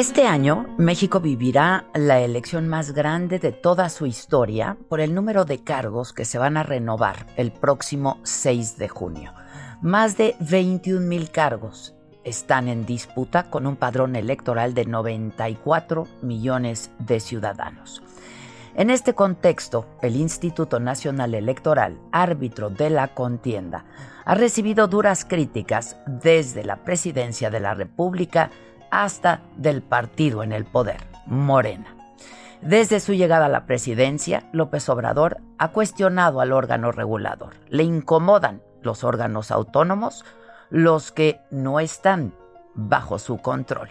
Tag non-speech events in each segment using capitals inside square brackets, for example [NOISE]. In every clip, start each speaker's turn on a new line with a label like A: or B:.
A: Este año, México vivirá la elección más grande de toda su historia por el número de cargos que se van a renovar el próximo 6 de junio. Más de 21 mil cargos están en disputa con un padrón electoral de 94 millones de ciudadanos. En este contexto, el Instituto Nacional Electoral, árbitro de la contienda, ha recibido duras críticas desde la Presidencia de la República hasta del partido en el poder, Morena. Desde su llegada a la presidencia, López Obrador ha cuestionado al órgano regulador. Le incomodan los órganos autónomos, los que no están bajo su control.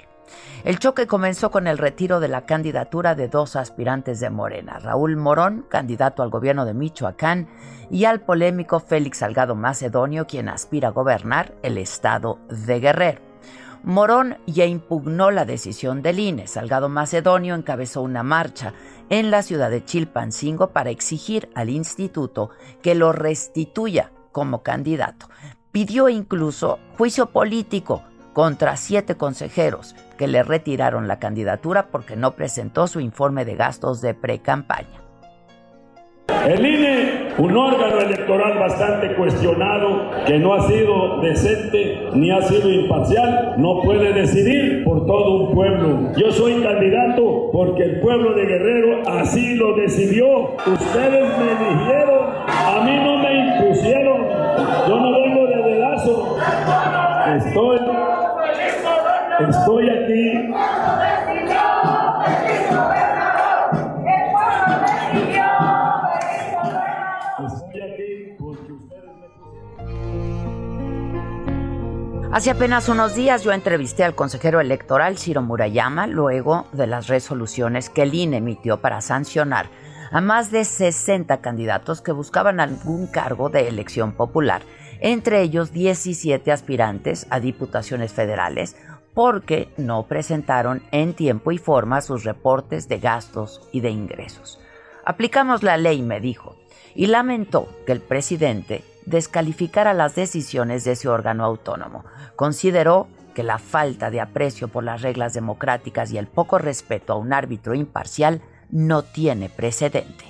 A: El choque comenzó con el retiro de la candidatura de dos aspirantes de Morena, Raúl Morón, candidato al gobierno de Michoacán, y al polémico Félix Salgado Macedonio, quien aspira a gobernar el estado de Guerrero. Morón ya impugnó la decisión del INE. Salgado Macedonio encabezó una marcha en la ciudad de Chilpancingo para exigir al instituto que lo restituya como candidato. Pidió incluso juicio político contra siete consejeros que le retiraron la candidatura porque no presentó su informe de gastos de pre-campaña.
B: El INE, un órgano electoral bastante cuestionado, que no ha sido decente ni ha sido imparcial, no puede decidir por todo un pueblo. Yo soy candidato porque el pueblo de Guerrero así lo decidió. Ustedes me eligieron, a mí no me impusieron. Yo no vengo de dedazo. Estoy, estoy aquí
A: Hace apenas unos días yo entrevisté al consejero electoral Ciro Murayama luego de las resoluciones que el INE emitió para sancionar a más de 60 candidatos que buscaban algún cargo de elección popular, entre ellos 17 aspirantes a diputaciones federales, porque no presentaron en tiempo y forma sus reportes de gastos y de ingresos. Aplicamos la ley, me dijo, y lamentó que el presidente descalificara las decisiones de ese órgano autónomo. Consideró que la falta de aprecio por las reglas democráticas y el poco respeto a un árbitro imparcial no tiene precedente.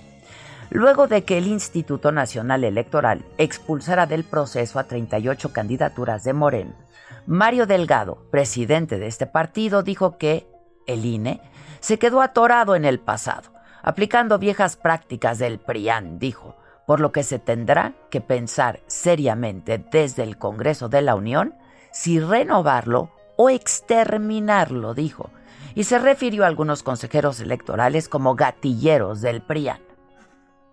A: Luego de que el Instituto Nacional Electoral expulsara del proceso a 38 candidaturas de Moreno, Mario Delgado, presidente de este partido, dijo que el INE se quedó atorado en el pasado, aplicando viejas prácticas del PRIAN, dijo, por lo que se tendrá que pensar seriamente desde el Congreso de la Unión si renovarlo o exterminarlo, dijo, y se refirió a algunos consejeros electorales como gatilleros del PRIAN.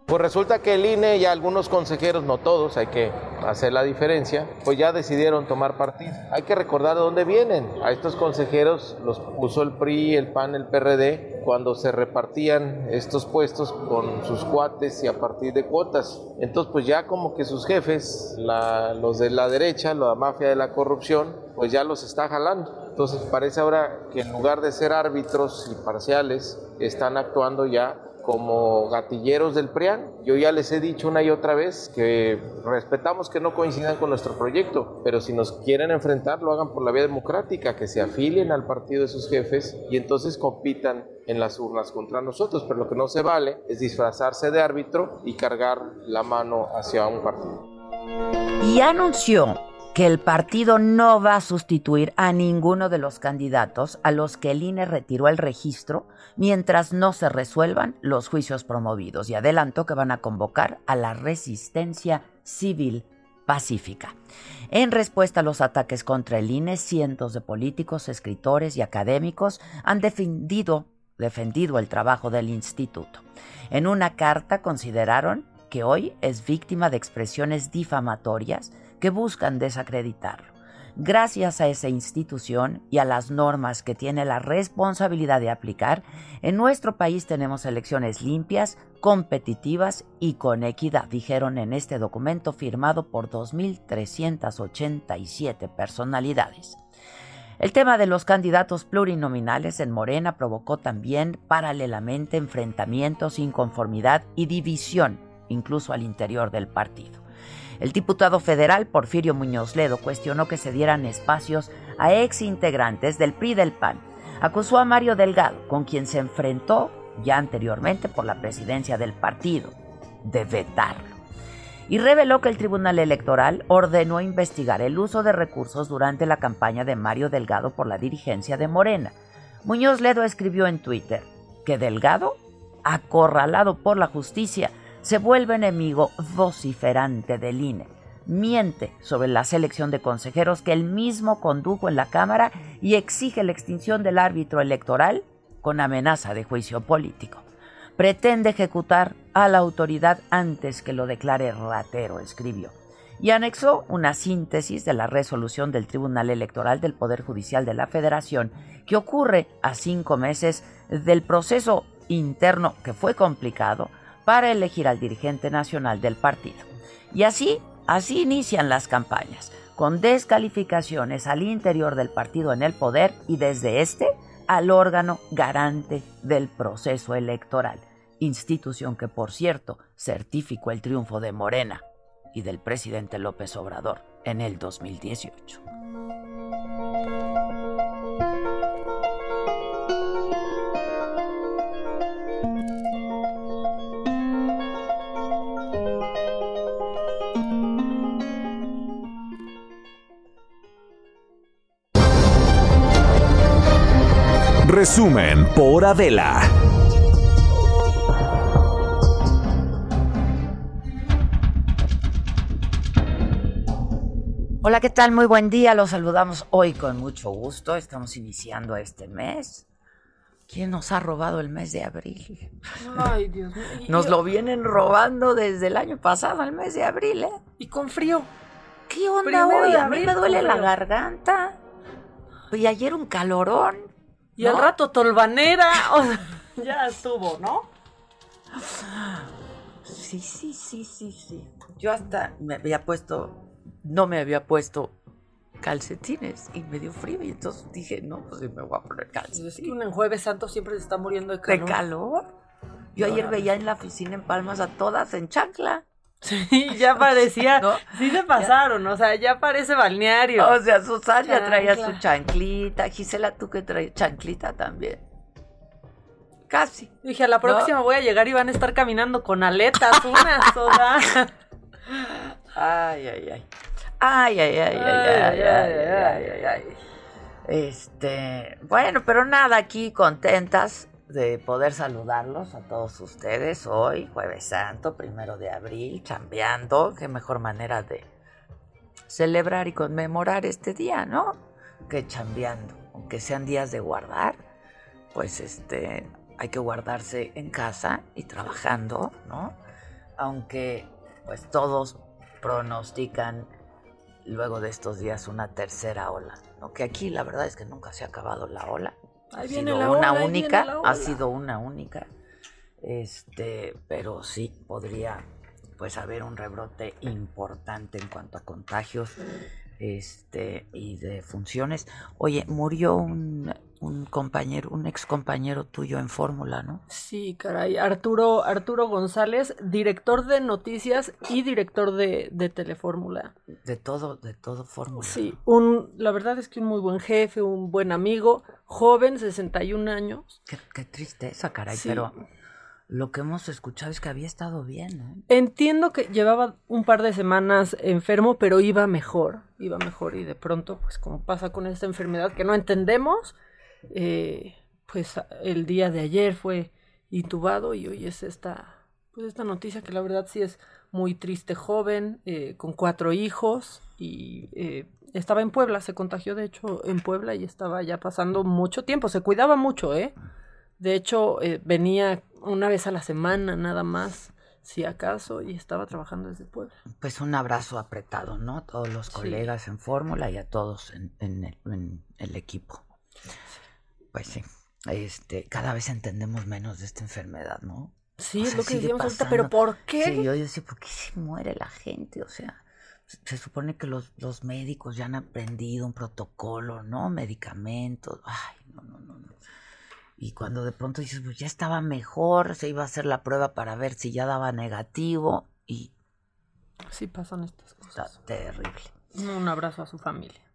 C: Pues resulta que el INE y algunos consejeros, no todos, hay que hacer la diferencia, pues ya decidieron tomar partido. Hay que recordar de dónde vienen. A estos consejeros los puso el PRI, el PAN, el PRD, cuando se repartían estos puestos con sus cuates y a partir de cuotas. Entonces, pues ya como que sus jefes, los de la derecha, la mafia de la corrupción, pues ya los está jalando. Entonces parece ahora que en lugar de ser árbitros y parciales, están actuando ya como gatilleros del PRIAN. Yo ya les he dicho una y otra vez que respetamos que no coincidan con nuestro proyecto, pero si nos quieren enfrentar, lo hagan por la vía democrática, que se afilien al partido de sus jefes y entonces compitan en las urnas contra nosotros. Pero lo que no se vale es disfrazarse de árbitro y cargar la mano hacia un partido.
A: Y anunció que el partido no va a sustituir a ninguno de los candidatos a los que el INE retiró el registro mientras no se resuelvan los juicios promovidos y adelantó que van a convocar a la resistencia civil pacífica. En respuesta a los ataques contra el INE, cientos de políticos, escritores y académicos han defendido, defendido el trabajo del instituto. En una carta consideraron que hoy es víctima de expresiones difamatorias que buscan desacreditarlo. Gracias a esa institución y a las normas que tiene la responsabilidad de aplicar, en nuestro país tenemos elecciones limpias, competitivas y con equidad, dijeron en este documento firmado por 2.387 personalidades. El tema de los candidatos plurinominales en Morena provocó también paralelamente enfrentamientos, inconformidad y división, incluso al interior del partido. El diputado federal Porfirio Muñoz Ledo cuestionó que se dieran espacios a ex integrantes del PRI del PAN. Acusó a Mario Delgado, con quien se enfrentó ya anteriormente por la presidencia del partido, de vetarlo. Y reveló que el Tribunal Electoral ordenó investigar el uso de recursos durante la campaña de Mario Delgado por la dirigencia de Morena. Muñoz Ledo escribió en Twitter que Delgado, acorralado por la justicia, se vuelve enemigo vociferante del INE. Miente sobre la selección de consejeros que él mismo condujo en la Cámara y exige la extinción del árbitro electoral con amenaza de juicio político. Pretende ejecutar a la autoridad antes que lo declare ratero, escribió. Y anexó una síntesis de la resolución del Tribunal Electoral del Poder Judicial de la Federación que ocurre a cinco meses del proceso interno que fue complicado para elegir al dirigente nacional del partido. Y así, así inician las campañas, con descalificaciones al interior del partido en el poder y desde este al órgano garante del proceso electoral, institución que por cierto certificó el triunfo de Morena y del presidente López Obrador en el 2018.
D: Resumen por Adela.
A: Hola, ¿qué tal? Muy buen día. Los saludamos hoy con mucho gusto. Estamos iniciando este mes. ¿Quién nos ha robado el mes de abril?
E: Ay, [LAUGHS] Dios mío.
A: Nos lo vienen robando desde el año pasado, el mes de abril, ¿eh?
E: Y con frío.
A: ¿Qué onda
E: Primero
A: hoy? A mí me duele la garganta. Y ayer un calorón.
E: Y al
A: ¿No?
E: rato tolvanera. [LAUGHS] o sea, ya estuvo, ¿no?
A: Sí, sí, sí, sí, sí. Yo hasta me había puesto, no me había puesto calcetines y me dio frío y entonces dije, no, pues sí me voy a poner
E: Es que
A: calcetines.
E: uno en Jueves Santo siempre se está muriendo de
A: ¿De
E: calor.
A: calor? Yo ayer veía en la oficina en Palmas a todas en chancla.
E: Sí, ya [LAUGHS] parecía.
A: ¿No?
E: Sí se pasaron, o sea, ya parece balneario.
A: O sea, Susana ya traía su chanclita. Gisela, tú que traes chanclita también. Casi.
E: Dije, a la próxima voy a llegar y van a estar caminando con aletas unas, o sea.
A: Ay, ay, ay. Ay, ay, ay, ay, ay, ay, ay, ay, ay. Este, bueno, pero nada, aquí contentas de poder saludarlos a todos ustedes hoy, jueves santo, primero de abril, chambeando. Qué mejor manera de celebrar y conmemorar este día, ¿no? Que chambeando. Aunque sean días de guardar, pues este, hay que guardarse en casa y trabajando, ¿no? Aunque pues todos pronostican luego de estos días una tercera ola, ¿no? Que aquí la verdad es que nunca se ha acabado la ola.
E: Ahí
A: ha
E: viene
A: sido
E: la
A: una
E: ola,
A: única,
E: viene la
A: ha sido una única. Este, pero sí podría pues haber un rebrote importante en cuanto a contagios este y de funciones. Oye, murió un un compañero, un ex compañero tuyo en Fórmula, ¿no?
E: Sí, caray. Arturo, Arturo González, director de noticias y director de, de Telefórmula.
A: De todo, de todo Fórmula.
E: Sí, un, la verdad es que un muy buen jefe, un buen amigo, joven, 61 años.
A: Qué, qué tristeza, caray, pero lo que hemos escuchado es que había estado bien, ¿no?
E: Entiendo que llevaba un par de semanas enfermo, pero iba mejor, iba mejor y de pronto, pues como pasa con esta enfermedad que no entendemos, eh, pues el día de ayer fue intubado y hoy es esta, pues esta noticia que la verdad sí es muy triste, joven, eh, con cuatro hijos y eh, estaba en Puebla, se contagió de hecho en Puebla y estaba ya pasando mucho tiempo, se cuidaba mucho, ¿eh? De hecho, venía una vez a la semana nada más, si acaso, y estaba trabajando desde Puebla.
A: Pues un abrazo apretado, ¿no? Todos los colegas en Fórmula y a todos en, el, en el equipo. Pues sí, este, cada vez entendemos menos de esta enfermedad, ¿no?
E: Sí, es lo que decíamos ahorita, pero ¿por qué?
A: Sí, yo decía, ¿por qué se muere la gente? O sea, se supone que los, los médicos ya han aprendido un protocolo, ¿no? Medicamentos. Ay, no, no, no, no. Y cuando de pronto dices, pues ya estaba mejor, se iba a hacer la prueba para ver si ya daba negativo y...
E: Sí pasan estas cosas.
A: Está terrible.
E: Un abrazo a su familia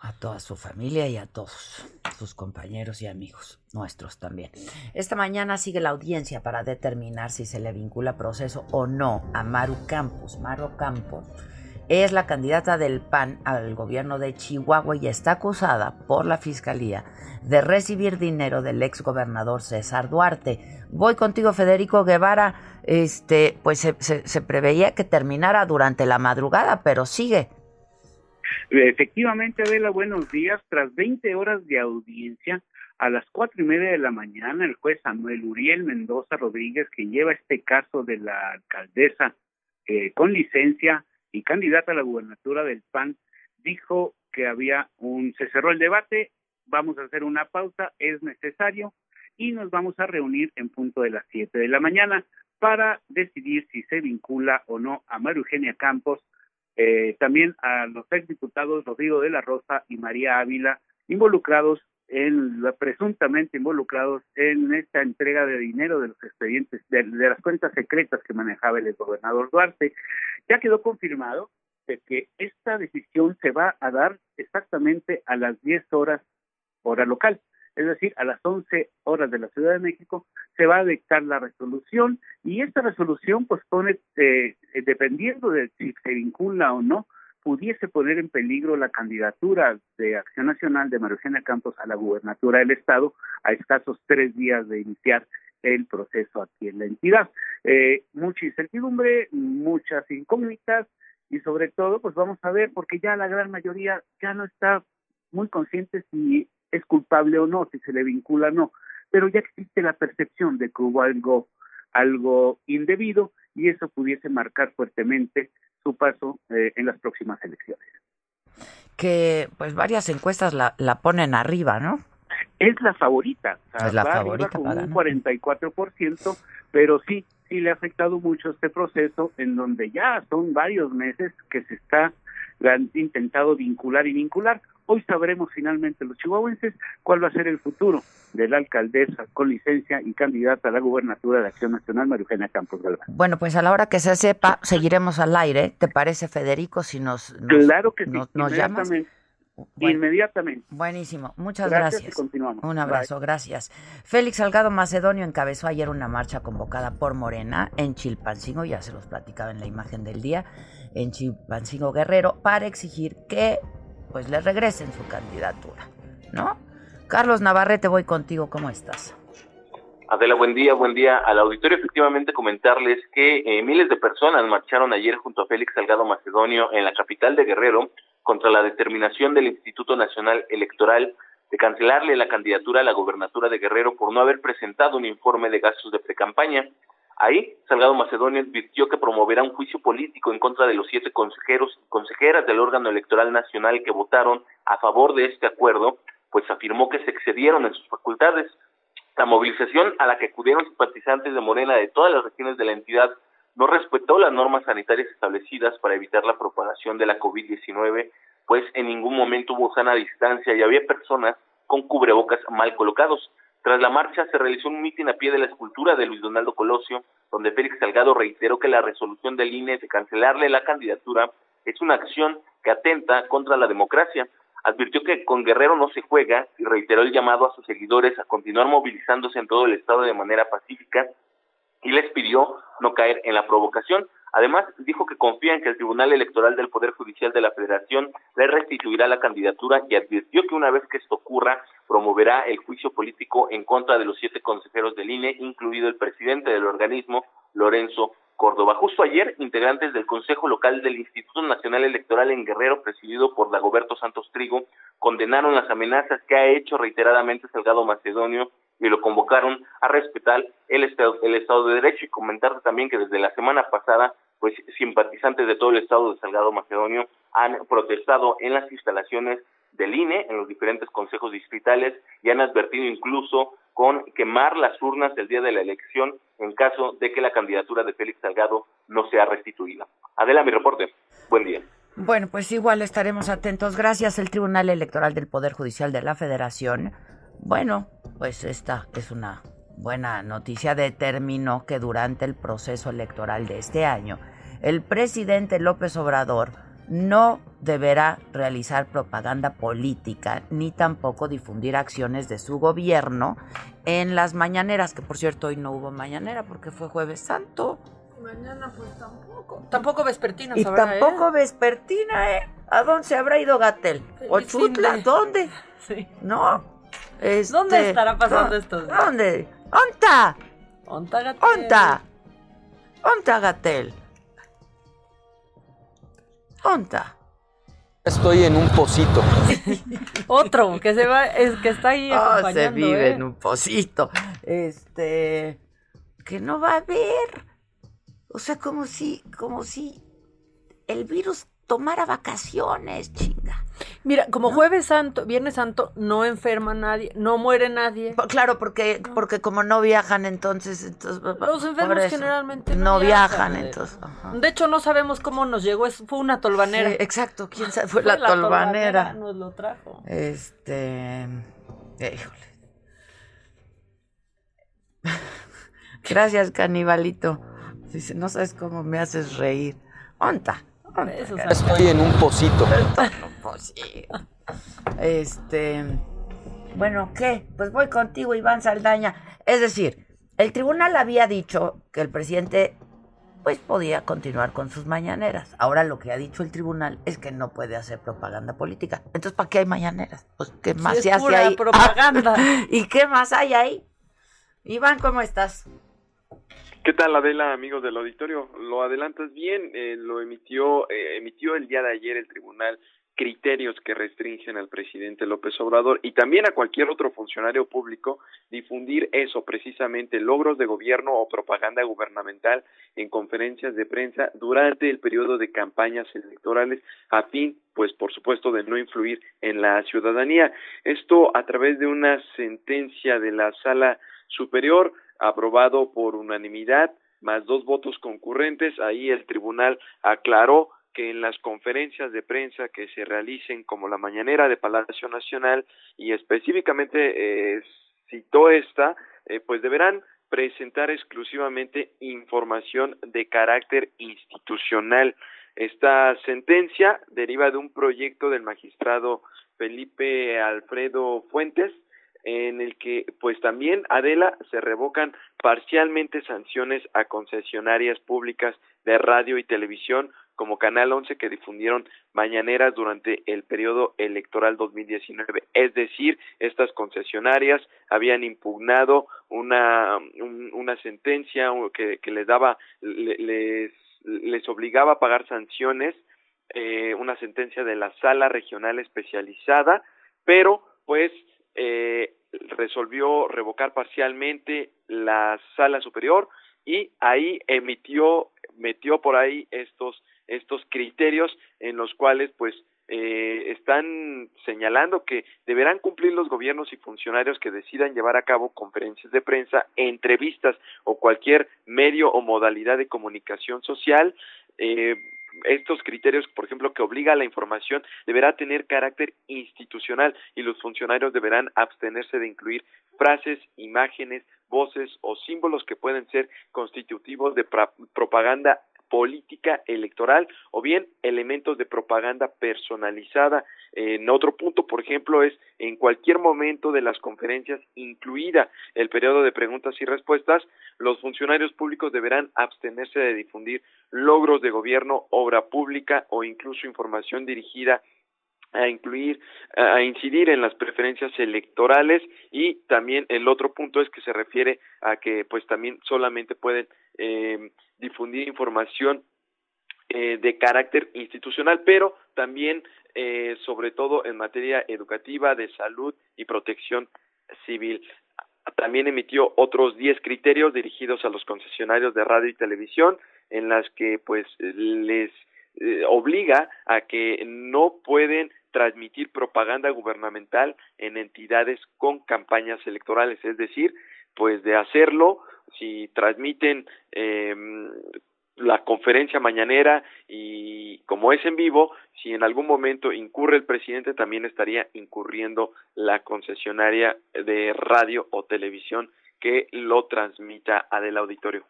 A: a toda su familia y a todos sus compañeros y amigos, nuestros también. Esta mañana sigue la audiencia para determinar si se le vincula proceso o no a Maru Campos. Maru Campos es la candidata del PAN al gobierno de Chihuahua y está acusada por la fiscalía de recibir dinero del ex gobernador César Duarte. Voy contigo, Federico Guevara. Este, pues se, se preveía que terminara durante la madrugada, pero sigue.
F: Efectivamente, Adela, buenos días. Tras 20 horas de audiencia, a las cuatro y media de la mañana, el juez Samuel Uriel Mendoza Rodríguez, que lleva este caso de la alcaldesa eh, con licencia y candidata a la gubernatura del PAN, dijo que había un, se cerró el debate, vamos a hacer una pausa, es necesario, y nos vamos a reunir en punto de las siete de la mañana para decidir si se vincula o no a María Eugenia Campos eh, también a los exdiputados Rodrigo de la Rosa y María Ávila, involucrados en, presuntamente involucrados en esta entrega de dinero de los expedientes, de, las cuentas secretas que manejaba el gobernador Duarte. Ya quedó confirmado de que esta decisión se va a dar exactamente a las 10 horas hora local es decir, a las 11 horas de la Ciudad de México, se va a dictar la resolución y esta resolución pues pone, eh, dependiendo de si se vincula o no, pudiese poner en peligro la candidatura de Acción Nacional de María Eugenia Campos a la gubernatura del Estado a escasos tres días de iniciar el proceso aquí en la entidad. Eh, mucha incertidumbre, muchas incógnitas y sobre todo, pues vamos a ver, porque ya la gran mayoría ya no está muy consciente si es culpable o no, si se le vincula o no, pero ya existe la percepción de que hubo algo, algo indebido y eso pudiese marcar fuertemente su paso eh, en las próximas elecciones.
A: Que pues varias encuestas la, la ponen arriba, ¿no?
F: Es la favorita,
A: es la favorita con
F: un 44%, pero sí, sí le ha afectado mucho este proceso en donde ya son varios meses que se está han intentado vincular y vincular. Hoy sabremos finalmente los chihuahuenses cuál va a ser el futuro de la alcaldesa con licencia y candidata a la gubernatura de Acción Nacional, María Eugenia Campos Galván.
A: Bueno, pues a la hora que se sepa, seguiremos al aire. ¿Te parece, Federico, si nos,
F: claro que sí, nos, llamas? Inmediatamente.
A: Buenísimo. Muchas gracias. Un abrazo, gracias. Félix Salgado Macedonio encabezó ayer una marcha convocada por Morena en Chilpancingo, ya se los platicaba en la imagen del día, en Chilpancingo Guerrero, para exigir que pues le regresen su candidatura, ¿no? Carlos Navarrete, voy contigo, ¿cómo estás?
G: Adela, buen día, buen día al auditorio. Efectivamente, comentarles que eh, miles de personas marcharon ayer junto a Félix Salgado Macedonio en la capital de Guerrero contra la determinación del Instituto Nacional Electoral de cancelarle la candidatura a la gobernatura de Guerrero por no haber presentado un informe de gastos de precampaña. Ahí, Salgado Macedonio advirtió que promoverá un juicio político en contra de los siete consejeros y consejeras del órgano electoral nacional que votaron a favor de este acuerdo, pues afirmó que se excedieron en sus facultades. La movilización a la que acudieron simpatizantes de Morena de todas las regiones de la entidad no respetó las normas sanitarias establecidas para evitar la propagación de la COVID-19, pues en ningún momento hubo sana distancia y había personas con cubrebocas mal colocados. Tras la marcha se realizó un mitin a pie de la escultura de Luis Donaldo Colosio, donde Félix Salgado reiteró que la resolución del INE de cancelarle la candidatura es una acción que atenta contra la democracia. Advirtió que con Guerrero no se juega y reiteró el llamado a sus seguidores a continuar movilizándose en todo el estado de manera pacífica y les pidió no caer en la provocación. Además, dijo que confía en que el Tribunal Electoral del Poder Judicial de la Federación le restituirá la candidatura y advirtió que una vez que esto ocurra, promoverá el juicio político en contra de los siete consejeros del INE, incluido el presidente del organismo, Lorenzo Córdoba. Justo ayer, integrantes del Consejo Local del Instituto Nacional Electoral en Guerrero, presidido por Dagoberto Santos Trigo, condenaron las amenazas que ha hecho reiteradamente Salgado Macedonio y lo convocaron a respetar el Estado, el Estado de Derecho y comentar también que desde la semana pasada, pues simpatizantes de todo el Estado de Salgado Macedonio han protestado en las instalaciones del INE, en los diferentes consejos distritales, y han advertido incluso con quemar las urnas el día de la elección en caso de que la candidatura de Félix Salgado no sea restituida. Adela, mi reporte. Buen día.
A: Bueno, pues igual estaremos atentos. Gracias. El Tribunal Electoral del Poder Judicial de la Federación bueno, pues esta es una buena noticia. Determinó que durante el proceso electoral de este año, el presidente López Obrador no deberá realizar propaganda política ni tampoco difundir acciones de su gobierno en las mañaneras, que por cierto hoy no hubo mañanera porque fue jueves santo.
E: Mañana pues tampoco. Tampoco vespertina,
A: Y tampoco ¿eh? vespertina, ¿eh? ¿A dónde se habrá ido Gatel? ¿Ochutla? ¿Dónde?
E: Sí.
A: No, este,
E: ¿Dónde estará pasando esto?
A: ¿Dónde? ¿Onta?
E: ¿Onta Gatel?
A: ¿Onta? ¿Onta Gatel? ¿Onta?
H: Estoy en un pocito. [LAUGHS]
E: Otro que se va, es que está ahí
A: oh, [LAUGHS] se vive
E: ¿eh?
A: en un pocito. Este, que no va a haber. O sea, como si, como si el virus tomara vacaciones, chinga.
E: Mira, como jueves santo, viernes santo, no enferma nadie, no muere nadie.
A: Claro, porque, porque como no viajan, entonces, entonces
E: los enfermos generalmente
A: no, viajan, entonces.
E: De hecho, no sabemos cómo nos llegó, fue una tolvanera.
A: exacto, quién sabe, fue, la, tolvanera.
E: Nos lo trajo.
A: Este, híjole. [LAUGHS] Gracias, canibalito. Dice, no sabes cómo me haces reír. Onta.
H: Estoy en un [LAUGHS] pocito.
A: Este, bueno, ¿qué? Pues voy contigo, Iván Saldaña. Es decir, el tribunal había dicho que el presidente pues podía continuar con sus mañaneras. Ahora lo que ha dicho el tribunal es que no puede hacer propaganda política. Entonces, ¿para qué hay mañaneras? Pues qué más se hace ahí. [LAUGHS]
E: propaganda.
A: ¿Y qué más hay ahí? Iván, ¿cómo estás?
I: ¿Qué tal, Adela, amigos del auditorio? Lo adelantas bien, eh, lo emitió, eh, emitió el día de ayer el tribunal criterios que restringen al presidente López Obrador y también a cualquier otro funcionario público difundir eso, precisamente logros de gobierno o propaganda gubernamental en conferencias de prensa durante el periodo de campañas electorales a fin, pues por supuesto, de no influir en la ciudadanía. Esto a través de una sentencia de la Sala Superior aprobado por unanimidad, más dos votos concurrentes. Ahí el tribunal aclaró que en las conferencias de prensa que se realicen como la mañanera de Palacio Nacional y específicamente eh, citó esta, eh, pues deberán presentar exclusivamente información de carácter institucional. Esta sentencia deriva de un proyecto del magistrado Felipe Alfredo Fuentes, en el que pues también Adela se revocan parcialmente sanciones a concesionarias públicas de radio y televisión como Canal 11 que difundieron mañaneras durante el periodo electoral 2019. Es decir, estas concesionarias habían impugnado una, una sentencia que, que les daba, les, les obligaba a pagar sanciones, eh, una sentencia de la sala regional especializada, pero pues eh, resolvió revocar parcialmente la sala superior y ahí emitió metió por ahí estos estos criterios en los cuales pues eh, están señalando que deberán cumplir los gobiernos y funcionarios que decidan llevar a cabo conferencias de prensa, entrevistas o cualquier medio o modalidad de comunicación social. Eh, estos criterios, por ejemplo, que obliga a la información, deberá tener carácter institucional y los funcionarios deberán abstenerse de incluir frases, imágenes, voces o símbolos que pueden ser constitutivos de propaganda política electoral o bien elementos de propaganda personalizada. En otro punto, por ejemplo, es en cualquier momento de las conferencias, incluida el periodo de preguntas y respuestas, los funcionarios públicos deberán abstenerse de difundir logros de gobierno, obra pública o incluso información dirigida a incluir, a incidir en las preferencias electorales y también el otro punto es que se refiere a que pues también solamente pueden eh, difundir información eh, de carácter institucional, pero también eh, sobre todo en materia educativa, de salud y protección civil. También emitió otros 10 criterios dirigidos a los concesionarios de radio y televisión en las que pues les eh, obliga a que no pueden transmitir propaganda gubernamental en entidades con campañas electorales, es decir, pues de hacerlo si transmiten eh, la conferencia mañanera y como es en vivo, si en algún momento incurre el presidente, también estaría incurriendo la concesionaria de radio o televisión que lo transmita a del auditorio.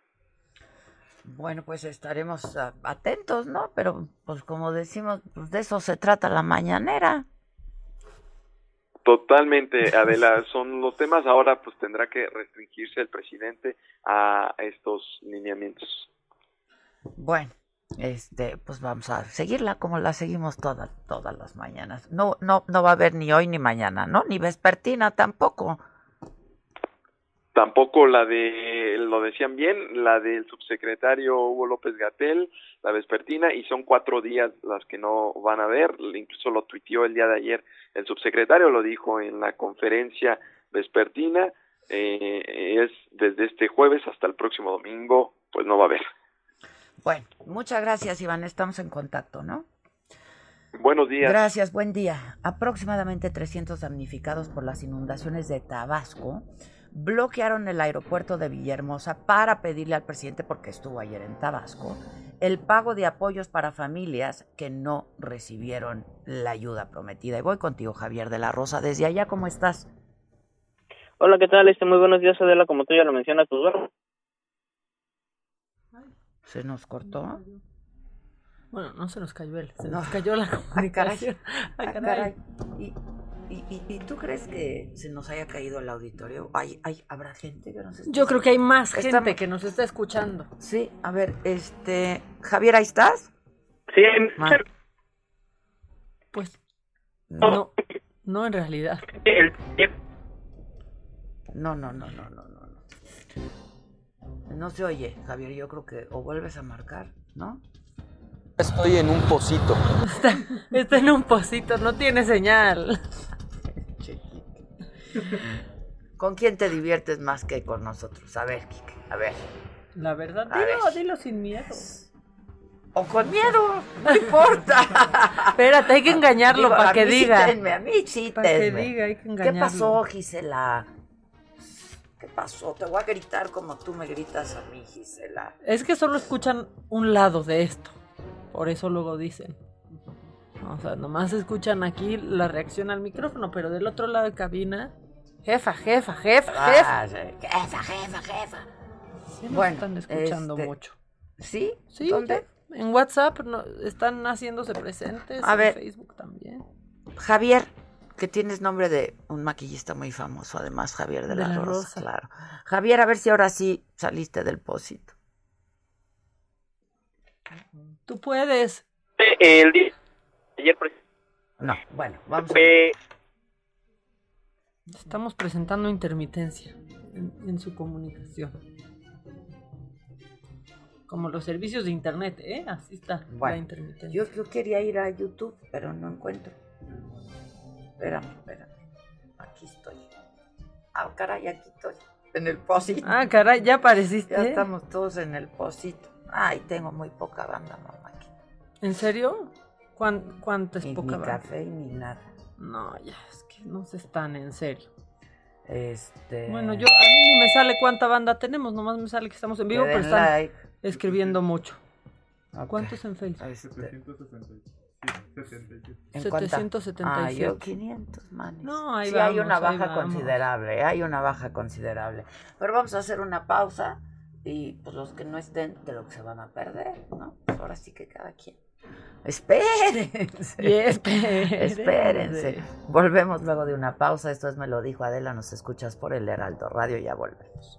A: Bueno, pues estaremos atentos, ¿no? Pero, pues como decimos, pues de eso se trata la mañanera.
I: Totalmente, Adela, [LAUGHS] son los temas ahora, pues tendrá que restringirse el presidente a estos lineamientos.
A: Bueno, este, pues vamos a seguirla como la seguimos todas, todas las mañanas. No, no, no va a haber ni hoy ni mañana, ¿no? Ni vespertina tampoco.
I: Tampoco la de, lo decían bien, la del subsecretario Hugo López Gatel, la vespertina, y son cuatro días las que no van a ver, incluso lo tuiteó el día de ayer el subsecretario, lo dijo en la conferencia vespertina, eh, es desde este jueves hasta el próximo domingo, pues no va a haber.
A: Bueno, muchas gracias, Iván. Estamos en contacto, ¿no?
I: Buenos días.
A: Gracias, buen día. Aproximadamente 300 damnificados por las inundaciones de Tabasco bloquearon el aeropuerto de Villahermosa para pedirle al presidente, porque estuvo ayer en Tabasco, el pago de apoyos para familias que no recibieron la ayuda prometida. Y voy contigo, Javier de la Rosa. Desde allá, ¿cómo estás?
J: Hola, ¿qué tal? Este, muy buenos días, Adela. Como tú ya lo mencionas, pues bueno,
A: ¿Se nos cortó?
E: Bueno, no se nos cayó él, se nos cayó la [LAUGHS] comunicación.
A: Ay, caray. ¿Y, y, y, tú crees que se nos haya caído el auditorio? ¿Hay, hay, ¿Habrá gente que nos
E: Yo creo que hay más gente que nos está escuchando.
A: Sí, a ver, este... Javier, ¿ahí estás?
J: Sí,
E: Pues no, no en realidad.
A: No, no, no, no, no, no. No se oye, Javier. Yo creo que o vuelves a marcar, ¿no?
H: Estoy en un pocito. [LAUGHS]
E: Está, en un pocito, no tiene señal. [LAUGHS]
A: ¿Con quién te diviertes más que con nosotros? A ver, Kike, a ver.
E: La verdad, dilo, dilo sin miedo.
A: O con miedo, no importa. [LAUGHS]
E: Espérate, hay que engañarlo para que diga.
A: a mí sí
E: Para que diga, hay que engañarlo.
A: ¿Qué pasó, Gisela? ¿Qué pasó? Te voy a gritar como tú me gritas a mí, Gisela.
E: Es que solo escuchan un lado de esto. Por eso luego dicen. O sea, nomás escuchan aquí la reacción al micrófono, pero del otro lado de cabina, jefa, jefa, jefa,
A: ah, jefa. jefa, jefa, jefa.
E: bueno, están escuchando
A: este,
E: mucho.
A: ¿Sí?
E: Sí.
A: ¿Dónde?
E: En WhatsApp no, están haciéndose presentes.
A: A
E: en
A: ver.
E: Facebook también.
A: Javier, que tienes nombre de un maquillista muy famoso, además, Javier de,
E: De
A: la,
E: la
A: Rosa,
E: Rosa.
A: Claro. Javier, a ver si ahora sí saliste del pósito.
E: Tú puedes.
J: el día ayer
A: No, bueno, vamos a
J: fue
E: Estamos presentando intermitencia en, en su comunicación. Como los servicios de internet, ¿eh? Así está la intermitencia.
A: yo, yo quería ir a YouTube, pero no encuentro. Espérame, espérame. Aquí estoy. Ah, caray, aquí estoy. En el pósito.
E: Ah, caray, ya apareciste.
A: Ya estamos todos en el pósito. Ay, tengo muy poca banda, mamá. aquí.
E: ¿En serio? ¿Cuán, ¿Cuánto es
A: Ni,
E: poca
A: ni café ni nada.
E: No, ya, es que no se están en serio.
A: Este.
E: Bueno, yo, a mí ni me sale cuánta banda tenemos, nomás me sale que estamos en vivo, pero están
A: like.
E: escribiendo mucho. ¿Cuántos en Facebook?
A: Este,
K: 777.
A: ¿En cuánta?
E: 777.
A: Ah, yo 500, manes.
E: No, ahí
A: sí, hay una baja
E: vamos.
A: considerable, hay una baja considerable. Pero vamos a hacer una pausa y pues los que no estén de lo que se van a perder, ¿no? Pues ahora sí que cada quien. Espérense.
E: Espérense.
A: Espérense. Volvemos luego de una pausa. Esto es Me lo dijo Adela. Nos escuchas por el Heraldo Radio. Ya volvemos.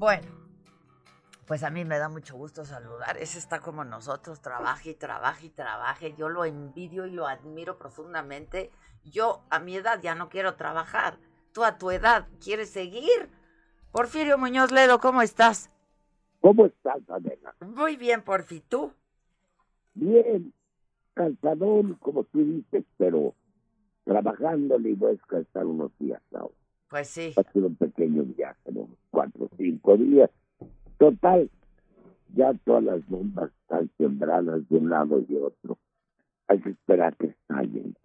A: Bueno, pues a mí me da mucho gusto saludar. Ese está como nosotros, trabaje y trabaje y trabaje. Yo lo envidio y lo admiro profundamente. Yo a mi edad ya no quiero trabajar. Tú a tu edad quieres seguir. Porfirio Muñoz Ledo, ¿cómo estás?
L: ¿Cómo estás, Adela?
A: Muy bien, Porfi. ¿Tú?
L: Bien, cansadón, como tú dices, pero trabajándole y voy a descansar unos días ahora.
A: Pues sí.
L: Ha sido un pequeño viaje, unos cuatro o cinco días. Total, ya todas las bombas están sembradas de un lado y de otro. Hay que esperar que estallen.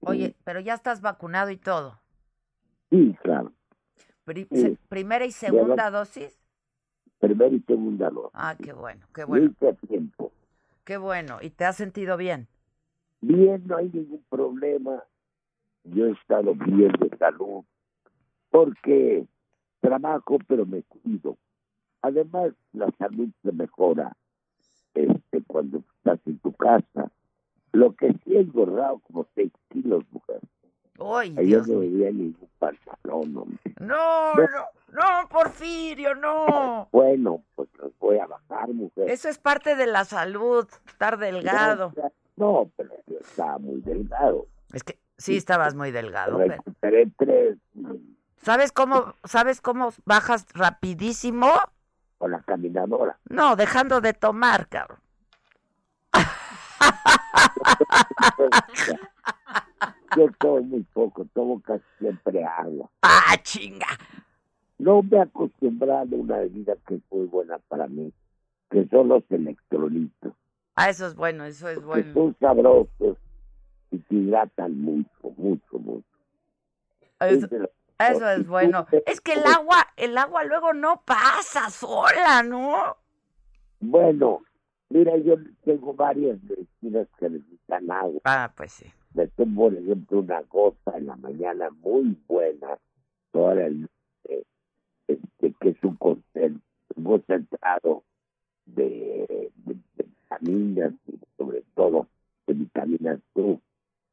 A: Oye, pero ya estás vacunado y todo.
L: Sí, claro.
A: Pri-
L: Sí.
A: se- primera y segunda dosis.
L: Primera y segunda dosis.
A: Ah, qué bueno, qué bueno,
L: hice tiempo.
A: qué bueno. ¿Y te has sentido bien?
L: Bien, no hay ningún problema. Yo he estado bien de salud porque trabajo, pero me cuido. Además, la salud se mejora este, cuando estás en tu casa. Lo que sí he engordado como 6 kilos, mujer.
A: Dios
L: no veía ningún pantalón, hombre.
A: No, no, no, Porfirio, no.
L: Bueno, pues los voy a bajar, mujer.
A: Eso es parte de la salud, estar delgado.
L: No, pero yo estaba muy delgado.
A: Es que sí estabas muy delgado. pero-
L: Recuperé tres
A: ¿Sabes cómo, sabes cómo bajas rapidísimo?
L: con la caminadora.
A: No, dejando de tomar, cabrón. [LAUGHS]
L: Yo tomo muy poco, tomo casi siempre agua.
A: ¡Ah, chinga!
L: No me he acostumbrado a una bebida que es muy buena para mí, que son los electrolitos,
A: Ah, eso es bueno, eso es
L: que
A: bueno.
L: son sabrosos y te hidratan mucho, mucho, mucho.
A: Eso,
L: Es de
A: eso es bueno. Es que el agua, el agua luego no pasa sola, ¿no?
L: Bueno, mira, yo tengo varias medicinas que necesitan agua.
A: Ah, pues sí.
L: Me tomo, por ejemplo, una gota en la mañana muy buena, toda el noche, este, que es un concen- un concentrado de, de- de vitaminas y sobre todo de vitaminas C.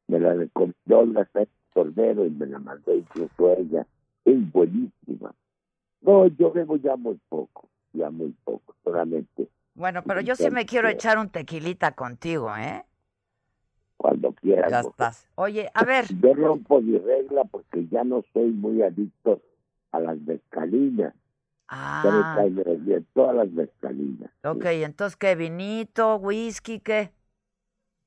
L: Me la recomendó la Sara Cordero y me la mandó incluso ella. Es buenísima. No, yo bebo ya muy poco, ya muy poco, solamente
A: Bueno, pero yo sí me quiero echar un tequilita contigo, ¿eh?
L: cuando quieras.
A: Ya estás. Oye, a ver,
L: Yo rompo mi regla porque ya no soy muy adicto a las mezcalinas.
A: Ah,
L: bien todas las mezcalinas.
A: ok, entonces, ¿qué? ¿Vinito, whisky, qué?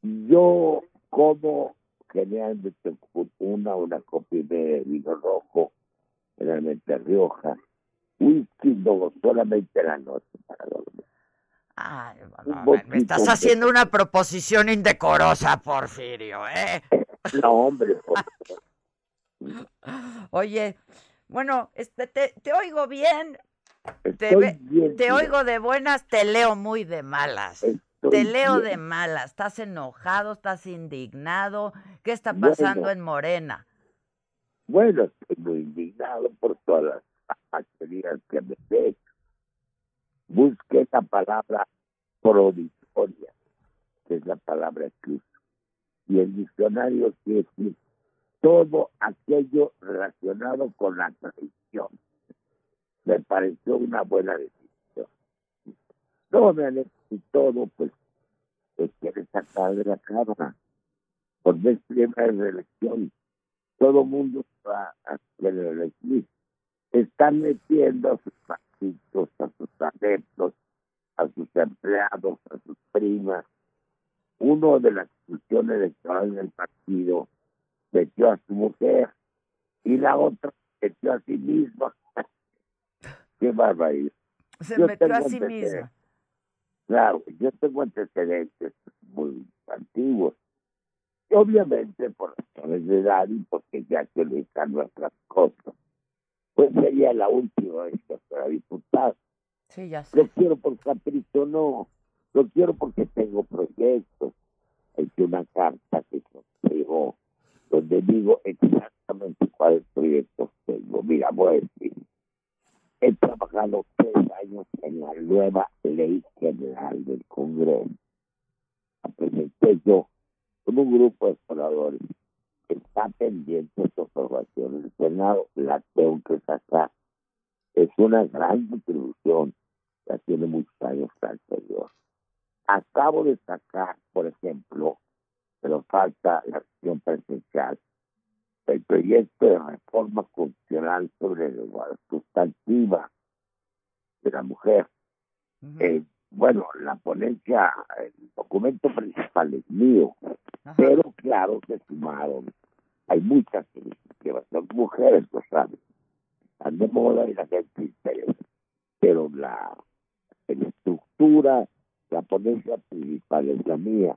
L: Yo como generalmente una una media de vino rojo, generalmente Rioja. Whisky no, solamente en la noche para dormir.
A: Ay, ver, me estás haciendo una proposición indecorosa, Porfirio, ¿eh? [LAUGHS]
L: No, hombre, [LAUGHS]
A: Oye, bueno, este, te, te oigo bien, te,
L: bien,
A: te oigo de buenas, te leo muy de malas.
L: Estoy
A: Te leo
L: bien.
A: de malas, estás enojado, estás indignado. ¿Qué está
L: Bueno.
A: pasando en Morena?
L: Bueno, estoy muy indignado por todas las factorías que me he hecho. Busqué la palabra provisoria, que es la palabra que uso. Y el diccionario quiere decir todo aquello relacionado con la traición. Me pareció una buena decisión. Me y todo, pues, que quiere sacar de la Cámara. Por vez primera reelección, todo mundo va a querer elegir. Están metiendo a sus partidos, a sus adeptos, a sus empleados, a sus primas. Uno de las instituciones electorales del partido metió a su mujer y la otra metió a sí misma. [LAUGHS] Qué barbaridad.
A: Se metió a sí misma.
L: Claro, yo tengo antecedentes muy antiguos. Y obviamente por razones de edad y porque ya están nuestras cosas. Pues sería la última vez que fuera diputado.
A: Sí, ya
L: sé. Lo quiero por capricho, no. Lo quiero porque tengo proyectos. Hay una carta que llegó donde digo exactamente cuáles proyectos tengo. Mira, voy a decir, he trabajado tres años en la nueva ley general del Congreso. La presenté yo con un grupo de exploradores que está pendiente su aprobación en el Senado, la tengo que sacar. Es una gran contribución, ya tiene muchos años anterior. Acabo de sacar, por ejemplo, pero falta la acción presencial. El proyecto de reforma constitucional sobre la sustantiva de la mujer. Eh, bueno, la ponencia, el documento principal es mío, pero claro que sumaron. Hay muchas iniciativas, son mujeres, lo saben, están de moda y la gente interesa, pero la, la estructura, la ponencia principal es la mía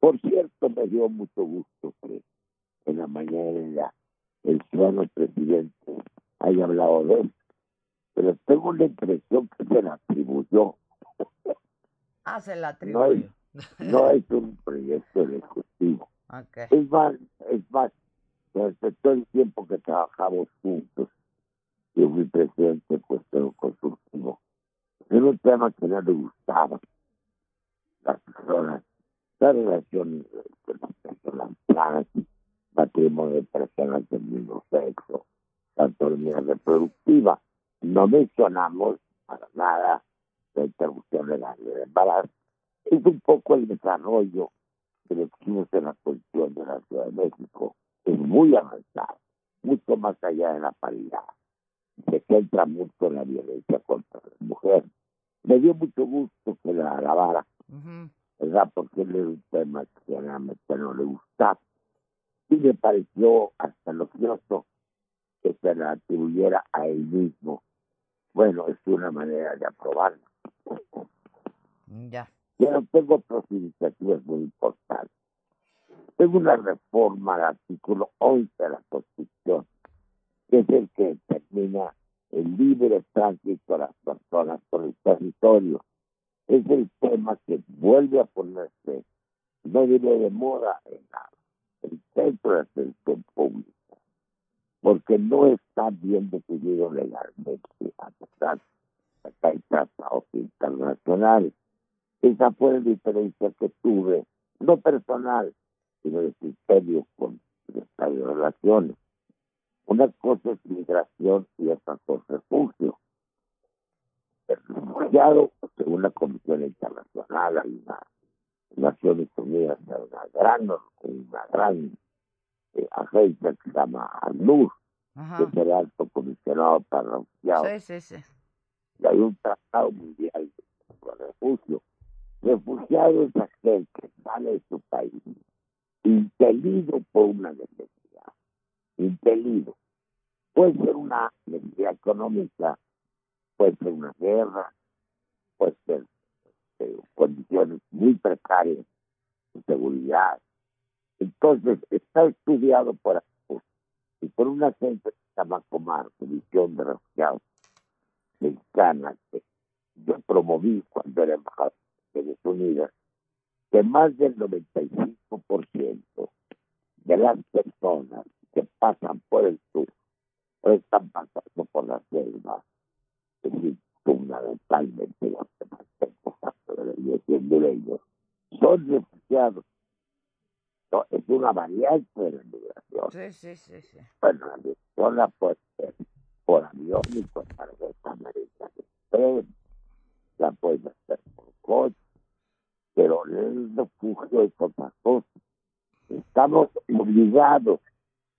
L: por cierto, me dio mucho gusto que en la mañana el ciudadano presidente haya hablado de él, pero tengo la impresión que se la atribuyó.
A: Ah, se la atribuyó.
L: No es, un proyecto ejecutivo. Es más, es más, durante todo el tiempo que trabajamos juntos, yo fui presidente pues pero consultivo. Era un tema que no le gustaba las personas la relación con las personas matrimonio de personas del mismo sexo, la autonomía reproductiva. No mencionamos para nada la interrupción legal del embarazo. Es un poco el desarrollo que lo hicimos en la cuestión de la Ciudad de México. Es muy avanzado, mucho más allá de la paridad. Se centra mucho en la violencia contra la mujer. Me dio mucho gusto que la alabara. ¿verdad? Porque él era un tema que realmente no le gustaba. Y me pareció hasta lo curioso que se la atribuyera a él mismo. Bueno, es una manera de aprobarlo.
A: Ya.
L: Pero tengo otras iniciativas muy importantes. Tengo una reforma al artículo 11 de la Constitución, que es el que determina el libre tránsito de las personas por el territorio es el tema que vuelve a ponerse, no diré de moda, en el centro de atención pública, porque no está bien definido legalmente, a pesar de que hay tratados internacionales. Esa fue la diferencia que tuve, no personal, sino de criterio con estas relaciones. Una cosa es migración y otra cosa es refugio refugiado, según la Comisión Internacional, hay una Naciones Unidas, una gran, una gran eh, agencia que se llama ANUR, que es el alto comisionado para refugiados.
A: Sí, sí, sí.
L: Y hay un tratado mundial de refugio. Refugiado es aquel que sale de su país impelido por una necesidad, impelido. Puede ser una necesidad económica, puede ser una guerra, puede ser este, condiciones muy precarias de seguridad. Entonces, está estudiado por y por una gente que se llama Comar, Comisión de Refugiados Mexicana, que yo promoví cuando era embajador de Estados Unidos, que más del 95% de las personas que pasan por el sur están pasando por las selvas fundamentalmente los de ellos son refugiados. es una variante de la migración.
A: Sí, sí, sí, sí.
L: Bueno, la la puede hacer por avión y por tarjeta americana la puede hacer por coche, pero el refugio es otra cosa. Estamos obligados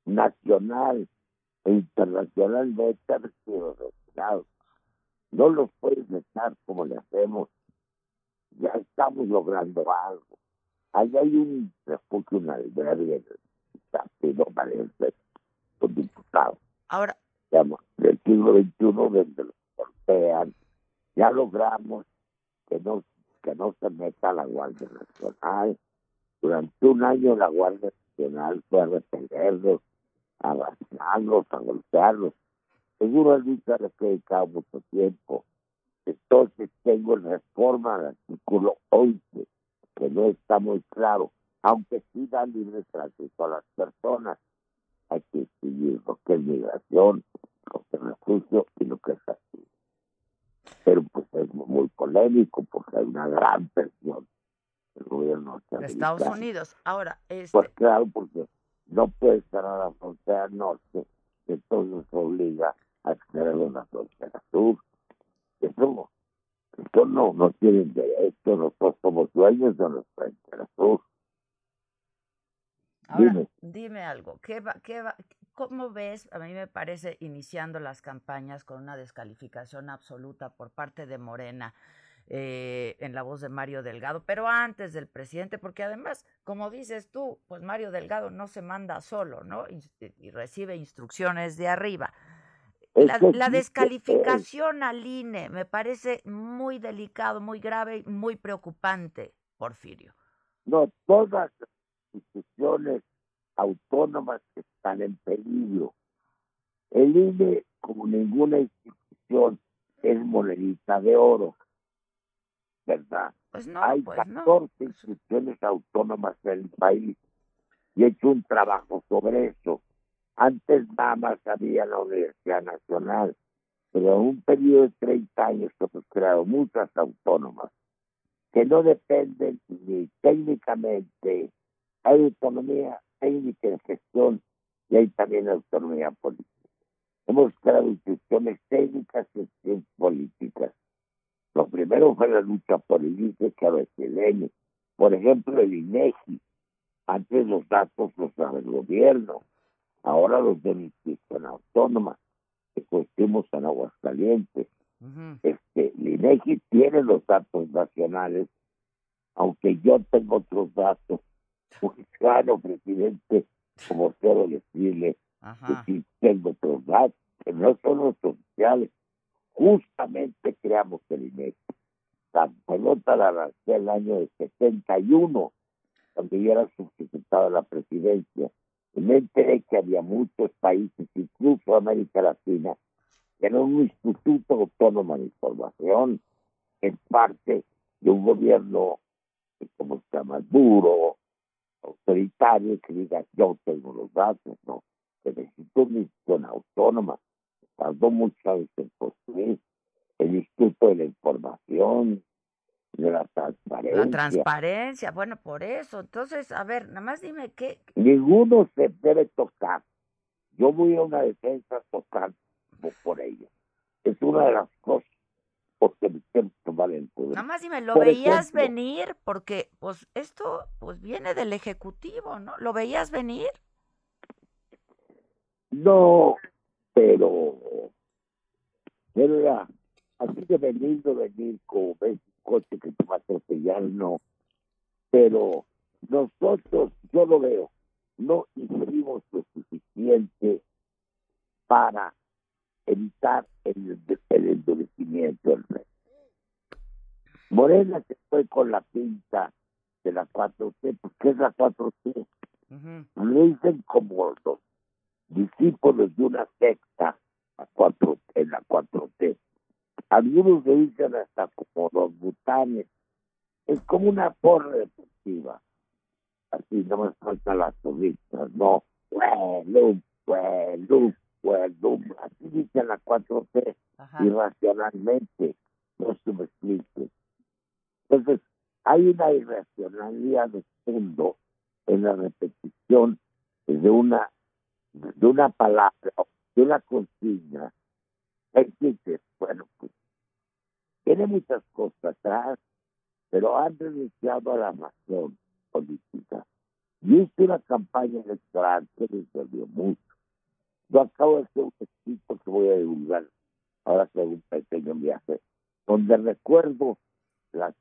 L: nacional e internacionalmente a los retirados. No los puedes dejar como le hacemos. Ya estamos logrando algo. Ahí hay un refugio, un albergue en el partido Valencia, un diputado.
A: Ahora,
L: Se llama del siglo XXI, donde los sortean. Ya logramos que no, que no se meta la Guardia Nacional. Durante un año la Guardia Nacional fue a repelerlos, a arrastrarlos, a golpearlos. Seguro le que dedicado mucho tiempo. Entonces tengo en reforma al artículo 11, que no está muy claro, aunque sí da libre tránsito a las personas. Hay que decidir lo que es migración, lo que es refugio y lo que es asilo. Pero pues es muy polémico porque hay una gran presión del gobierno
A: de. Estados Unidos. Ahora, este,
L: Pues claro, porque no puede cerrar la frontera norte, entonces obliga a cerrar la frontera sur. No, no tienen derecho, nosotros somos dueños de frontera sur.
A: ahora
L: Dime.
A: dime algo. ¿Qué va, qué va, ¿Cómo ves? A mí me parece iniciando las campañas con una descalificación absoluta por parte de Morena. eh, en la voz de Mario Delgado, pero antes del presidente, porque además, como dices tú, pues Mario Delgado no se manda solo, ¿no? Y, y recibe instrucciones de arriba. La, descalificación al INE me parece muy delicado, muy grave y muy preocupante, Porfirio.
L: No, todas las instituciones autónomas están en peligro. El INE, como ninguna institución, es monedita de oro, ¿verdad?
A: Pues no,
L: Hay
A: pues
L: 14
A: no.
L: instituciones autónomas en el país y he hecho un trabajo sobre eso. Antes más había la Universidad Nacional, pero en un periodo de 30 años hemos creado muchas autónomas que no dependen ni técnicamente, hay autonomía técnica de gestión y hay también autonomía política. Hemos creado instituciones técnicas y políticas. Lo primero fue la lucha por el INE, ENE. Por ejemplo, el INEGI. Antes los datos los daba el gobierno, ahora los de la institución autónoma, que construimos en Aguascalientes. Este, el INEGI tiene los datos nacionales, aunque yo tengo otros datos. Porque claro, presidente, como quiero decirle, que sí tengo otros datos, que no son los oficiales. Justamente creamos el INEGI. La pelota la lancé el año de 71, cuando yo era subsecretario de la presidencia. Me enteré que había muchos países, incluso América Latina, que era un instituto autónomo de información, en parte de un gobierno, como se llama, duro, autoritario, que diga, yo tengo los datos, no. Se necesita una institución autónoma. Tardó muchos años en construir el Instituto de la Información, la Transparencia.
A: La transparencia, bueno, por eso. Entonces, a ver, nada más dime qué.
L: Ninguno se debe tocar. Yo voy a una defensa total por- ello. Es una de las cosas porque me siento tomar en poder.
A: Nada más dime, ¿lo
L: Por
A: veías
L: ejemplo,
A: venir? Porque, pues, esto, pues, viene del Ejecutivo, ¿no? ¿Lo veías venir?
L: No, pero pero era así de venir, de venir como ves un coche que te va a atropellar, no. Pero nosotros, yo lo veo, no hicimos lo suficiente para evitar el, el endurecimiento del resto. Morena se fue con la pinta de la 4T, porque es la 4T. Le dicen como los discípulos de una secta a cuatro, en la 4T. Algunos le dicen hasta como los butanes. Es como una porra deportiva. Así no me faltan las turristas, no. Bueno, bueno, bueno. Así dicen la 4T irracionalmente. No se me explique. Entonces, hay una irracionalidad de fondo en la repetición de una de una palabra, de una consigna, existe, bueno, pues, tiene muchas cosas atrás, pero han renunciado a la razón política. Y hice una campaña electoral que les dolió mucho. Yo acabo de hacer un escrito que voy a divulgar ahora que un pequeño viaje, donde recuerdo las,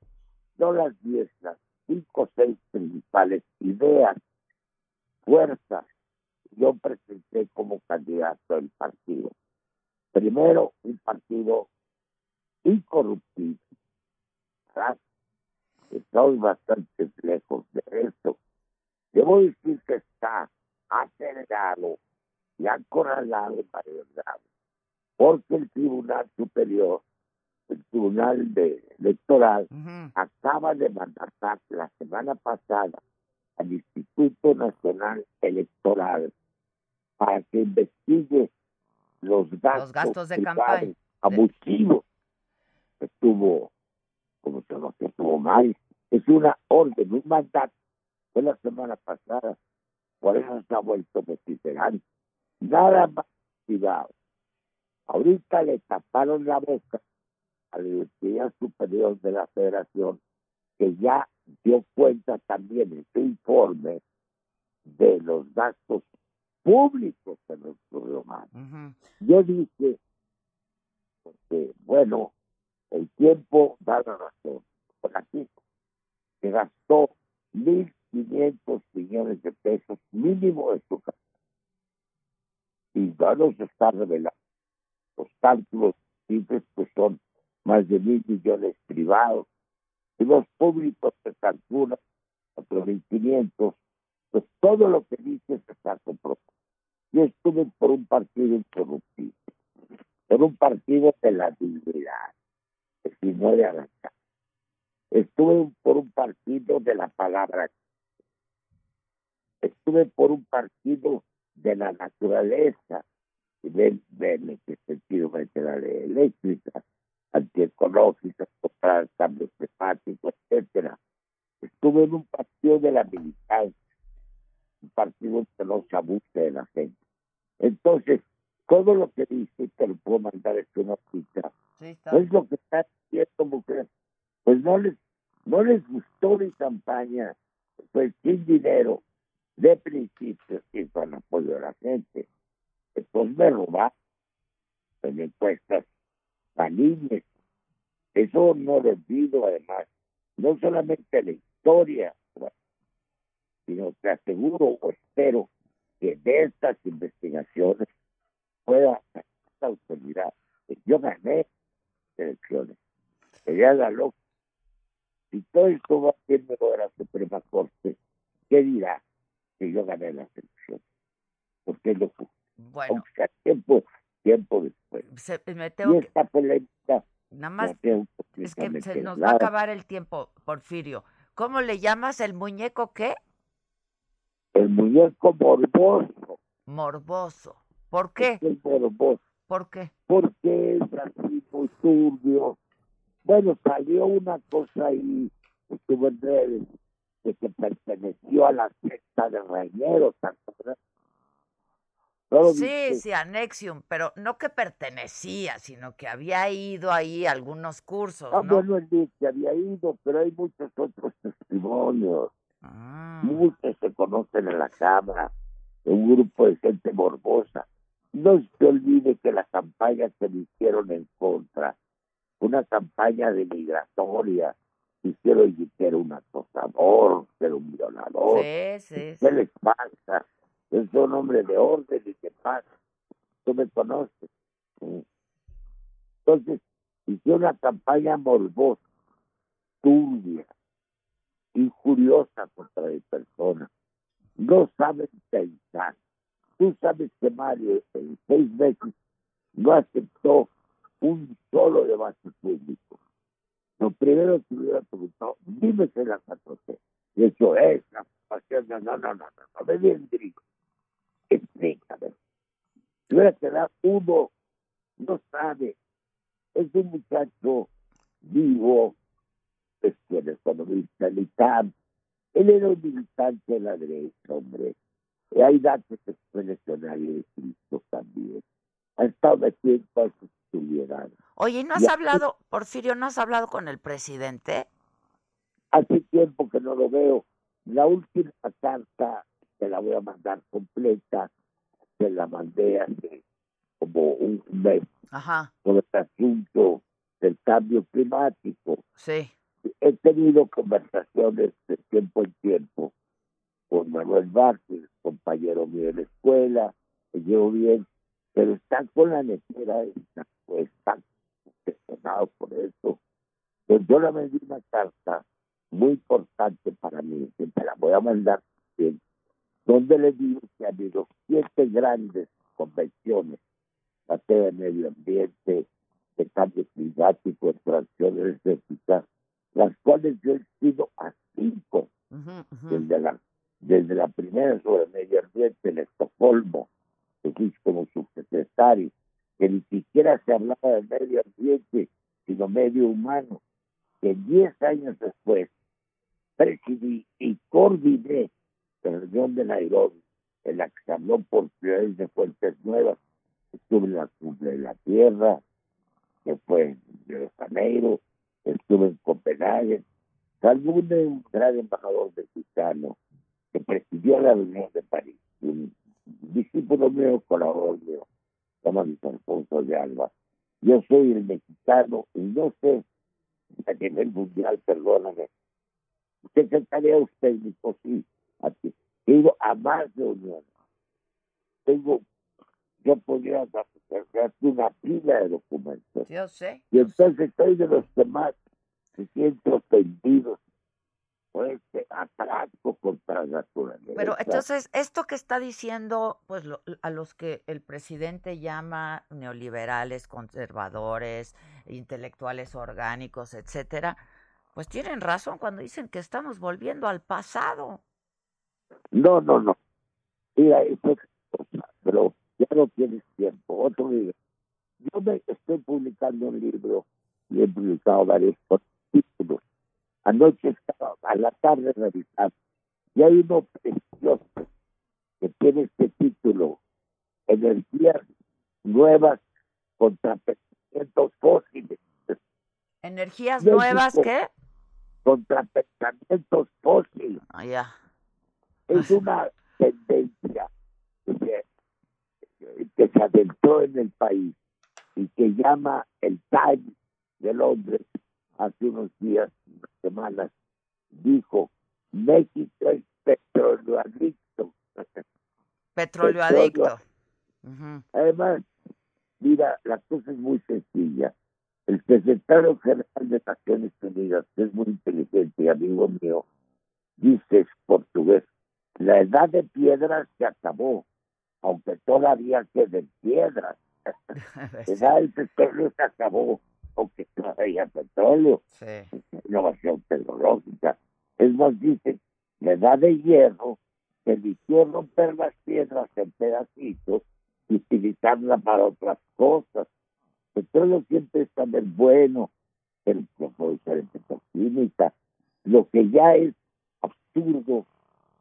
L: no las diez, las cinco o seis principales ideas, fuerzas, yo presenté como candidato del partido. Primero, un partido incorruptible. ¿verdad? Estamos bastante lejos de eso. Debo decir que está acelerado y acorralado en varios grados, porque el Tribunal Superior, el Tribunal de, Electoral, acaba de mandatar la semana pasada al Instituto Nacional Electoral para que investigue los gastos,
A: Los gastos de campaña.
L: abusivos que tuvo, como se lo que tuvo mal. Es una orden, un mandato. Fue la semana pasada, por eso se ha vuelto vociferante. Nada más privado. Ahorita le taparon la boca a la Universidad Superior de la Federación, que ya dio cuenta también en su informe de los gastos públicos que nos ocurrió mal. Yo dije, porque, bueno, el tiempo da la razón. Por aquí se gastó 1.500 millones de pesos mínimo de su casa. Y no nos está revelando los cálculos simples que son más de mil millones privados. Y los públicos se calculan otros 1.500. Pues todo lo que dice se está comprobando. Yo estuve por un partido incorruptible, por un partido de la dignidad, que si no de arrancar. Estuve por un partido de la palabra. Estuve por un partido de la naturaleza, y ven, ven en qué sentido mete la ley eléctrica, antiecológica, contra el cambio climático, etcétera. Estuve en un partido de la militancia, un partido que no se abuse de la gente. Entonces, todo lo que dice, te lo puedo mandar es una cita.
A: está.
L: No es lo que está diciendo, mujer. Pues no les, no les gustó mi campaña, pues sin dinero, de principio, y con apoyo de la gente. Después me robaron en encuestas malignas. Eso no lo olvido, además. No solamente la historia, sino te aseguro o espero que de estas investigaciones pueda esta autoridad. Yo gané elecciones. Sería la loca. Si todo esto va siendo de la Suprema Corte, ¿qué dirá que yo gané las elecciones? Porque es lo justo.
A: Bueno.
L: Aunque sea tiempo, tiempo después.
A: Se- me tengo
L: y
A: que-
L: esta polémica
A: Nada más,
L: la tengo
A: es que se nos va a acabar el tiempo, Porfirio. ¿Cómo le llamas el muñeco qué?
L: El muñeco morboso.
A: Morboso. ¿Por qué?
L: Es el morboso.
A: ¿Por qué?
L: Porque es así muy turbio. Bueno, salió una cosa ahí, estuvo en redes, de que perteneció a la secta de Reñero, ¿te acuerdas? ¿No lo
A: Sí,
L: viste?
A: sí, Anexium, pero no que pertenecía, sino que había ido ahí a algunos cursos,
L: Ah,
A: ¿no?
L: bueno, él dice que había ido, pero hay muchos otros testimonios.
A: Ah.
L: Muchos se conocen en la Cámara, un grupo de gente morbosa. No se olvide que la campaña que le hicieron en contra, una campaña de migratoria, hicieron que era un acosador, que era un violador.
A: Sí, sí,
L: ¿Qué
A: sí.
L: les pasa? Es un hombre de orden y qué pasa. Tú me conoces. Entonces, hicieron una campaña morbosa, turbia, injuriosa contra mi persona. No saben pensar. Tú sabes que Mario en seis meses no aceptó un solo debate público. Lo primero que hubiera preguntado, dime si la 4T. De hecho, esa pasión, no, no, no, no, no, me bien digo. Explícame. Si hubiera quedado uno, no sabe. Es un muchacho vivo, es que el economista, el ITAM. Él era un militante de la derecha, hombre. hay datos de Cristo también. Ha estado metido en su estuviera.
A: Oye, ¿no has hablado, Porfirio, no has hablado con el presidente?
L: Hace tiempo que no lo veo. La última carta te la voy a mandar completa, te la mandé hace como un mes
A: Ajá.
L: sobre el asunto del cambio climático.
A: Sí.
L: He tenido conversaciones de tiempo en tiempo con Manuel Vázquez, compañero mío de la escuela, me llevo bien, pero está con la netera esta, pues está decepcionado por eso. Pues yo le mandé una carta muy importante para mí, que te la voy a mandar bien, donde le digo que ha habido siete grandes convenciones, materia de medio ambiente, de cambio climático, de transición energética, las cuales yo he sido a cinco, desde, la, desde la primera sobre medio ambiente en Estocolmo, que fui como subsecretario, que ni siquiera se hablaba de medio ambiente, sino medio humano, que diez años después presidí y coordiné la reunión de Nairobi, en la que se habló por ciudades de Fuentes Nuevas, estuve en la cumbre de la Tierra, que fue en Río de Janeiro, estuve en Copenhague, salvo un gran embajador mexicano que presidió la reunión de París, un discípulo mío, colaborador mío, llama Luis Alfonso de Alba. Yo soy el mexicano y no sé a nivel mundial, perdóname. Secretaría usted, dijo, sí, aquí. He ido a más reuniones. Tengo, yo podría hacer una pila de documentos.
A: Yo sé.
L: Y entonces soy de los que más se sienten ofendidos por este atraco contra la naturaleza.
A: Pero entonces, esto que está diciendo, pues lo, a los que el presidente llama neoliberales, conservadores, intelectuales orgánicos, etcétera, pues tienen razón cuando dicen que estamos volviendo al pasado.
L: No, no, no. Mira, eso es pero ya no tienes tiempo. Otro libro. Yo me estoy publicando un libro y he publicado varios títulos. Anoche estaba a la tarde revisando y hay uno precioso que tiene este título, Energías Nuevas contra Pensamientos Fósiles.
A: ¿Energías nuevas qué?
L: Contra pensamientos fósiles.
A: Ah, ya.
L: Es una tendencia que que se adentró en el país y que llama el Times de Londres hace unos días, unas semanas, dijo, México es petróleo adicto.
A: Petróleo adicto.
L: Además, mira, la cosa es muy sencilla. El secretario general de Naciones Unidas, que es muy inteligente y amigo mío, dice portugués, la edad de piedras se acabó, aunque todavía queden piedras. [LAUGHS] del petróleo se acabó, aunque todavía petróleo.
A: Sí.
L: Innovación tecnológica. Es más, dice, la edad de hierro se eligió romper las piedras en pedacitos y utilizarla para otras cosas. El petróleo siempre es también bueno, pero en petroquímica. Lo que ya es absurdo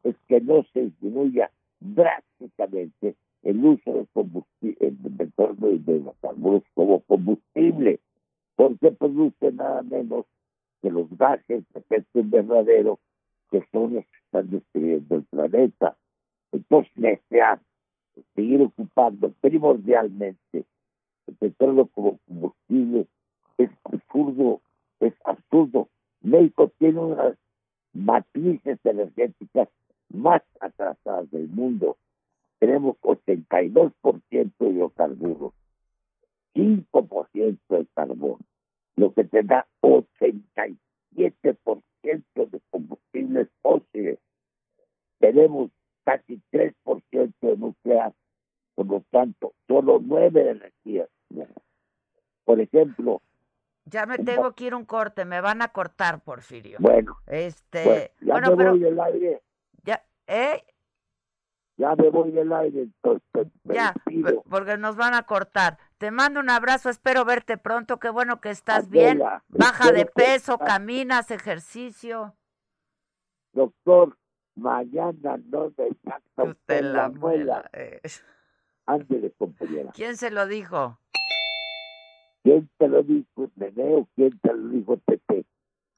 L: es que no se disminuya drásticamente el uso de combustible, de petróleo y de los carburos como combustible, porque produce nada menos que los gases de efecto invernadero que son los que están destruyendo el planeta. Entonces, desear seguir ocupando primordialmente el petróleo como combustible es absurdo, es absurdo. México tiene unas matrices energéticas más atrasadas del mundo. Tenemos 82% de hidrocarburos, 5% de carbón, lo que te da 87% de combustibles fósiles. Tenemos casi 3% de nuclear, por lo tanto, solo 9 de energía. Por ejemplo,
A: ya me tengo que ir un corte, me van a cortar, Porfirio.
L: Bueno.
A: Este,
L: ya
A: bueno,
L: me
A: pero
L: voy del aire.
A: ¿Eh?
L: Ya me voy del aire, entonces.
A: Ya,
L: despido.
A: porque nos van a cortar. Te mando un abrazo, espero verte pronto. Qué bueno que estás
L: Adela,
A: bien. Baja de
L: que-
A: peso, caminas, ejercicio.
L: Doctor, mañana no me saca
A: Usted la
L: la muela.
A: eh.
L: Ándele, compañera.
A: ¿Quién se lo dijo?
L: ¿Quién te lo dijo, Nene, o quién te lo dijo, Tete?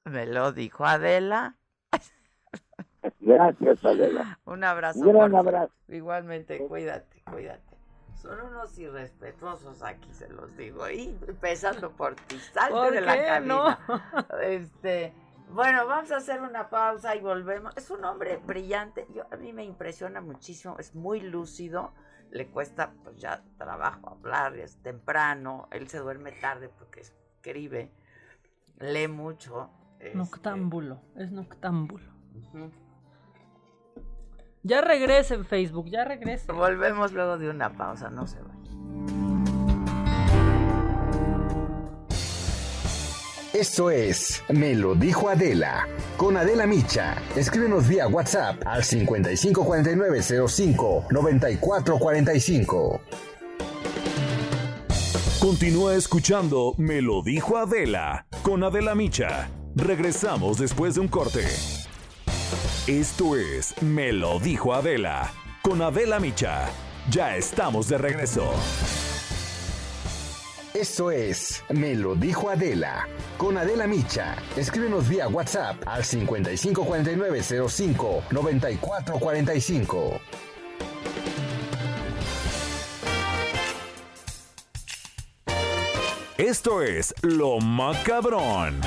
A: Me lo dijo Adela. [LAUGHS]
L: Gracias, Adela.
A: Un abrazo.
L: Un gran abrazo.
A: Igualmente, cuídate, cuídate. Son unos irrespetuosos aquí, se los digo. Y empezando por ti, salte
E: ¿Por
A: de la
E: qué
A: cabina.
E: no?
A: Este, bueno, vamos a hacer una pausa y volvemos. Es un hombre brillante. Yo, a mí me impresiona muchísimo. Es muy lúcido. Le cuesta, pues ya trabajo hablar, es temprano. Él se duerme tarde porque escribe, lee mucho. este,
E: Noctámbulo, es noctámbulo.
A: ujú.
E: Ya regrese en Facebook, ya regrese.
A: Volvemos luego de una pausa, no se vayan.
M: Esto es Me lo dijo Adela. Con Adela Micha. Escríbenos vía WhatsApp al 554905 9445.
D: Continúa escuchando Me lo dijo Adela con Adela Micha. Regresamos después de un corte. Esto es Me lo dijo Adela con Adela Micha. Ya estamos de regreso.
M: Esto es Me lo dijo Adela. Con Adela Micha. Escríbenos vía WhatsApp al 554905 9445.
D: Esto es Lo Macabrón.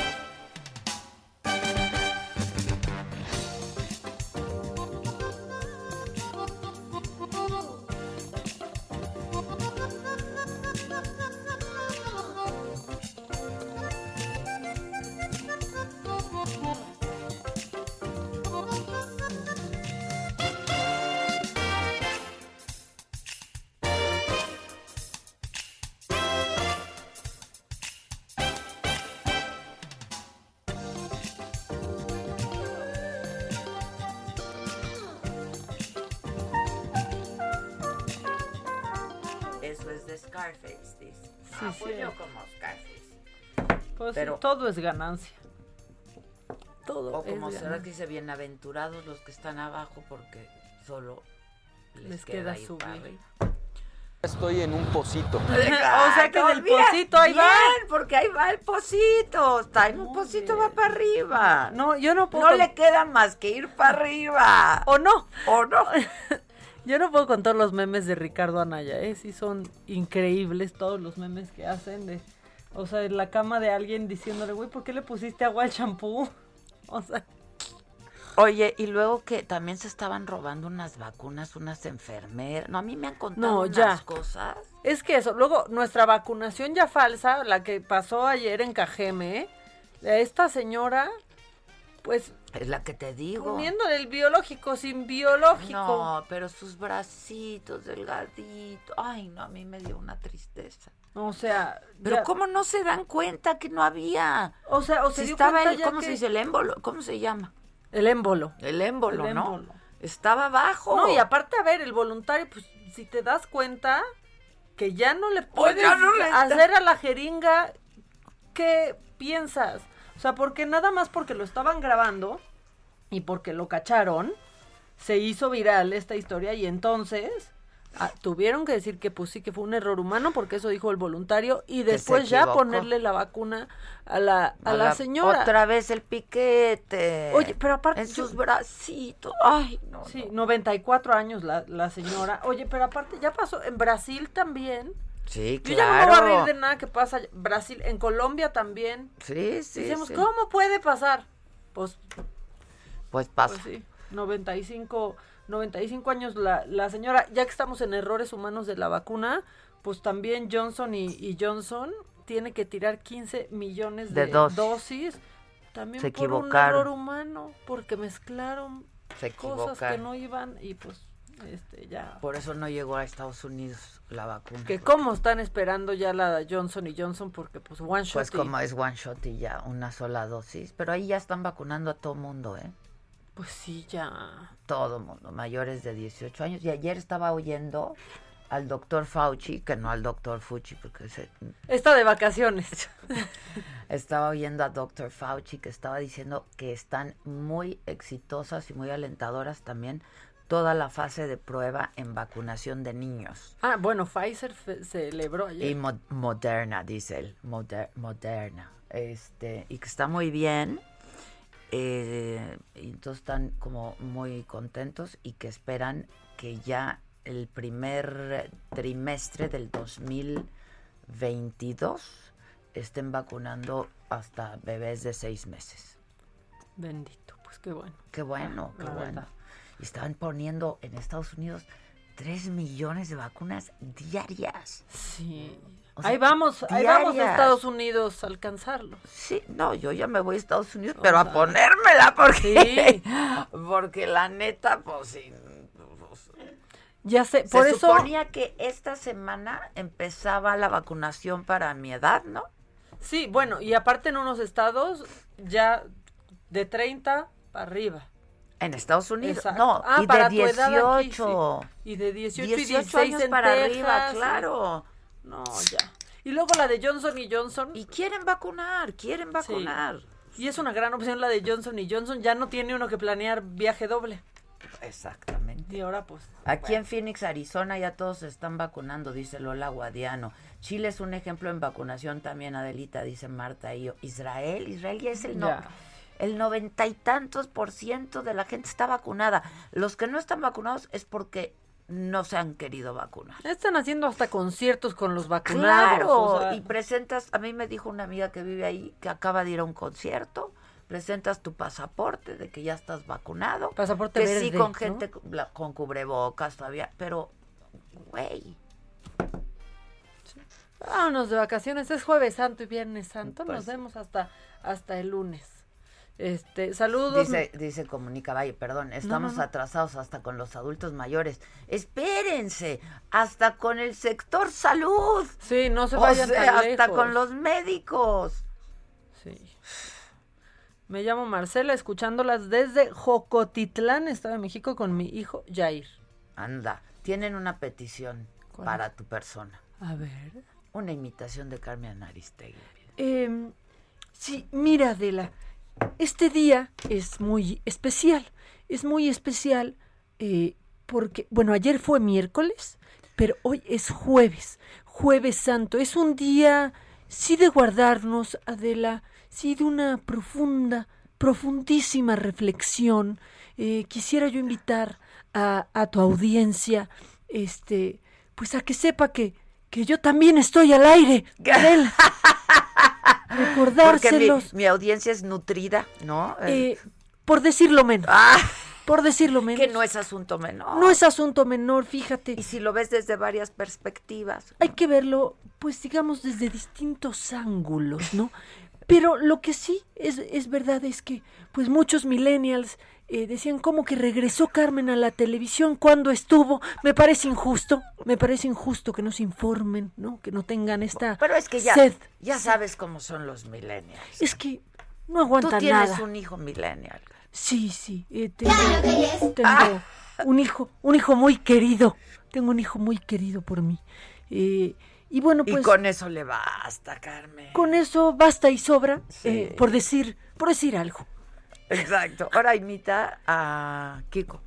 E: Todo es ganancia. Todo
A: O como
E: es
A: será que dice, bienaventurados los que están abajo porque solo les,
E: Les
A: queda,
E: queda
A: ir
E: subir.
H: Estoy en un pocito. [LAUGHS]
E: o sea que del
A: Bien,
E: pocito ahí va.
A: bien, porque ahí va el pocito. Está en un pocito, va para arriba.
E: No, yo no puedo.
A: No
E: con-
A: le queda más que ir para arriba.
E: O no.
A: ¿O no? [LAUGHS]
E: Yo no puedo contar los memes de Ricardo Anaya, ¿eh? Sí son increíbles todos los memes que hacen de... O sea, en la cama de alguien diciéndole, güey, ¿por qué le pusiste agua al champú? [LAUGHS] O sea,
A: Oye, y luego que también se estaban robando unas vacunas, unas enfermeras. No, a mí me han contado
E: No,
A: unas
E: ya.
A: cosas.
E: es que eso, luego nuestra vacunación ya falsa, la que pasó ayer en Cajeme, de esta señora, pues
A: Es la que te digo.
E: poniéndole el biológico sin biológico.
A: No, pero sus bracitos delgaditos. Ay, no, a mí me dio una tristeza.
E: O sea,
A: Pero
E: ya-
A: ¿cómo no se dan cuenta que no había?
E: O sea, o se
A: Si
E: dio
A: estaba el, ¿cómo
E: que-
A: se dice? El émbolo. ¿Cómo se llama?
E: El émbolo.
A: El émbolo,
E: El
A: ¿no?
E: émbolo.
A: Estaba abajo.
E: No, y aparte, a ver, el voluntario, pues si te das cuenta que ya no le puedes
A: no le
E: hacer a la jeringa, ¿qué piensas? O sea, porque nada más porque lo estaban grabando y porque lo cacharon, se hizo viral esta historia y entonces ah, tuvieron que decir que pues sí que fue un error humano porque eso dijo el voluntario y después ya ponerle la vacuna a la, a la, señora.
A: Otra vez el piquete.
E: Oye, pero aparte
A: En
E: yo-
A: sus bracitos. Ay, no.
E: Sí, 94 años la, la señora. Oye, pero aparte ya pasó en Brasil también.
A: Sí,
E: Yo
A: claro.
E: ya no me voy a reír de nada que pasa. Brasil, en Colombia también.
A: Sí, sí.
E: Decimos,
A: sí.
E: ¿cómo puede pasar? Pues,
A: Pues pasa.
E: pues sí, 95, 95 años la, la señora. Ya que estamos en errores humanos de la vacuna, pues también Johnson y, y Johnson tiene que tirar 15 millones de,
A: De dosis.
E: dosis. También
A: Se
E: por un
A: equivocaron.
E: error humano, porque mezclaron
A: Se
E: cosas que no iban y pues este ya
A: Por eso no llegó a Estados Unidos la vacuna.
E: que cómo están esperando ya la Johnson y Johnson porque pues one shot
A: Pues
E: y-
A: como es one shot y ya una sola dosis. Pero ahí ya están vacunando a todo mundo, ¿eh?
E: Pues sí ya
A: Todo mundo, mayores de 18 años. Y ayer estaba oyendo al doctor Fauci, que no al doctor Fuchi, porque se,
E: Está de vacaciones. [LAUGHS]
A: estaba oyendo a doctor Fauci que estaba diciendo que están muy exitosas y muy alentadoras también toda la fase de prueba en vacunación de niños.
E: Ah, bueno, Pfizer celebró ayer.
A: Y mo- Moderna, dice él, Moder- Moderna. Este, y que está muy bien. Eh, y entonces están como muy contentos y que esperan que ya el primer trimestre del 2022 estén vacunando hasta bebés de seis meses.
E: Bendito, pues qué bueno.
A: Qué bueno, qué
E: La
A: bueno.
E: verdad.
A: Y estaban poniendo en Estados Unidos 3 millones de vacunas diarias.
E: Sí.
A: O sea,
E: ahí vamos, ahí vamos a. Estados Unidos a alcanzarlo.
A: Sí, no, yo ya me voy a Estados Unidos, pero a ponérmela porque, [LAUGHS] porque la neta, pues sí. pues,
E: Ya sé,
A: se
E: por eso
A: suponía que esta semana empezaba la vacunación para mi edad, ¿no?
E: Sí, bueno, y aparte en unos estados ya de 30 para arriba.
A: En Estados Unidos,
E: Exacto.
A: no,
E: Ah,
A: y
E: para
A: de
E: tu edad aquí,
A: 18.
E: sí. Y de 18, y
A: 18
E: 16
A: años para
E: Texas,
A: arriba,
E: sí.
A: claro.
E: No, ya. Y luego la de Johnson y Johnson.
A: Y quieren vacunar, quieren vacunar.
E: Y es una gran opción la de Johnson y Johnson. Ya no tiene uno que planear viaje doble.
A: Exactamente.
E: Y ahora pues.
A: Aquí en Phoenix, Arizona, ya todos se están vacunando, dice Lola Guadiano. Chile es un ejemplo en vacunación también, Adelita, dice Marta. Y yo, Israel, Israel ya es el no,
E: Ya.
A: el noventa y tantos por ciento de la gente está vacunada. Los que no están vacunados es porque no se han querido vacunar.
E: Están haciendo hasta conciertos con los vacunados.
A: Claro,
E: o sea,
A: y presentas, a mí me dijo una amiga que vive ahí que acaba de ir a un concierto, presentas tu pasaporte de que ya estás vacunado.
E: Pasaporte
A: que
E: verde,
A: sí con gente con la- con cubrebocas todavía, pero güey,
E: Vámonos de vacaciones. Es jueves santo y viernes santo.
A: Pues
E: Nos vemos hasta, hasta el lunes. Este, saludos.
A: dice dice Comunica Valle, perdón, estamos
E: no, no.
A: atrasados hasta con los adultos mayores. Espérense, hasta con el sector salud.
E: Sí, no se
A: O
E: vayan
A: sea,
E: tan
A: hasta
E: lejos.
A: con los médicos.
E: Sí. Me llamo Marcela, escuchándolas desde Jocotitlán, Estado de México, con mi hijo Jair.
A: Anda, tienen una petición
E: ¿Cuál?
A: para tu persona.
E: A ver.
A: Una imitación de Carmen Aristegui.
E: Em, sí, mira, Adela, este día es muy especial. Es muy especial eh, porque, bueno, ayer fue miércoles, pero hoy es jueves, jueves santo. Es un día, sí, de guardarnos, Adela, sí, de una profunda, profundísima reflexión. Eh, quisiera yo invitar a, a tu audiencia, este, pues a que sepa que, que yo también estoy al aire, [LAUGHS] Adela.
A: Porque mi,
E: Recordárselos.
A: mi audiencia es nutrida, ¿no?
E: Eh, por decirlo menos.
A: Ah.
E: Por decirlo menos.
A: que no es asunto menor.
E: No es asunto menor, fíjate.
A: Y si lo ves desde varias perspectivas.
E: Hay que verlo, pues digamos, desde distintos ángulos, ¿no? Pero lo que sí es, es verdad es que, pues muchos millennials eh, decían como que regresó Carmen a la televisión cuando estuvo. Me parece injusto, me parece injusto que nos informen, ¿no? Que no tengan esta
A: Pero es que ya,
E: sed.
A: ya sabes cómo son los millennials.
E: Es que no aguantan
A: Tú tienes
E: nada.
A: un hijo millennial.
E: Sí, sí, eh, tengo, tengo un hijo, un hijo muy querido. Tengo un hijo muy querido por mí. Eh, y bueno, pues
A: y con eso le basta, Carmen.
E: con eso basta y sobra,
A: Sí.
E: eh, por decir, por decir algo.
A: Exacto. Ahora imita a Kiko.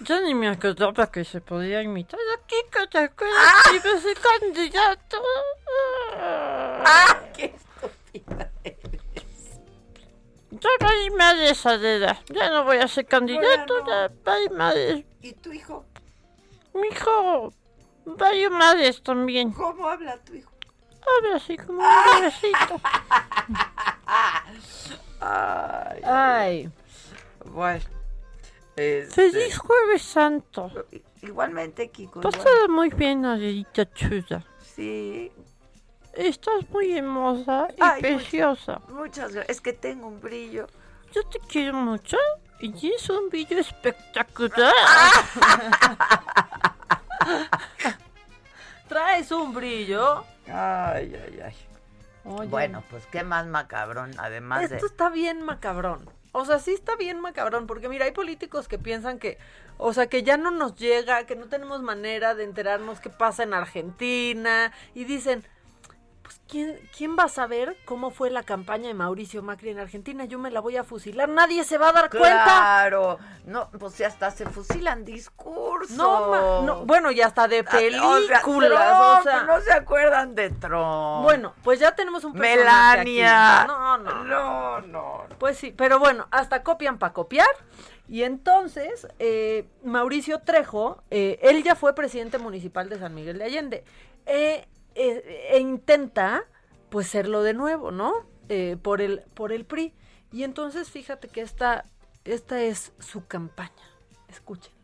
E: Yo ni me acordaba que se podía imitar a Kiko, ¿te
A: Ah.
E: acuerdas? Iba a ser candidato.
A: ¡Ah! ¡Qué estúpida!
E: Ya hay madres, Adela. Ya no voy a ser candidato, ya hay madres.
A: ¿Y tu hijo?
E: Mi hijo, varios madres también.
A: ¿Cómo habla tu hijo?
E: Habla así como un bebecito. [LAUGHS]
A: Ay.
E: Ay,
A: Bueno. este,
E: feliz jueves santo.
A: Igualmente, Kiko. igual-
E: Pásala muy bien, Adelita chula.
A: Sí.
E: Estás muy hermosa y
A: Ay,
E: preciosa.
A: Muchas gracias. Es que tengo un brillo.
E: Yo te quiero mucho y tienes un brillo espectacular. [LAUGHS] ¿Traes un brillo?
A: Ay, ay, ay.
E: Oye,
A: Bueno, pues qué más macabrón, además de...
E: esto está bien macabrón. O sea, sí está bien macabrón, porque mira, hay políticos que piensan que, o sea, que ya no nos llega, que no tenemos manera de enterarnos qué pasa en Argentina, y dicen, pues ¿quién, ¿quién va a saber cómo fue la campaña de Mauricio Macri en Argentina? Yo me la voy a fusilar, nadie se va a dar cuenta.
A: Claro, no, pues ya hasta se fusilan discursos.
E: No, no, bueno, y hasta de
A: Ah, o sea,
E: películas,
A: Trump,
E: o sea,
A: no se acuerdan de Trump.
E: Bueno, pues ya tenemos un
A: Melania.
E: aquí. No, no,
A: no, no.
E: Pues sí, pero bueno, hasta copian para copiar. Y entonces, eh, Mauricio Trejo, eh, él ya fue presidente municipal de San Miguel de Allende. Eh, eh, e intenta, pues, serlo de nuevo, ¿no? Eh, por, el, por el PRI. Y entonces, fíjate que esta, esta es su campaña. Escuchen.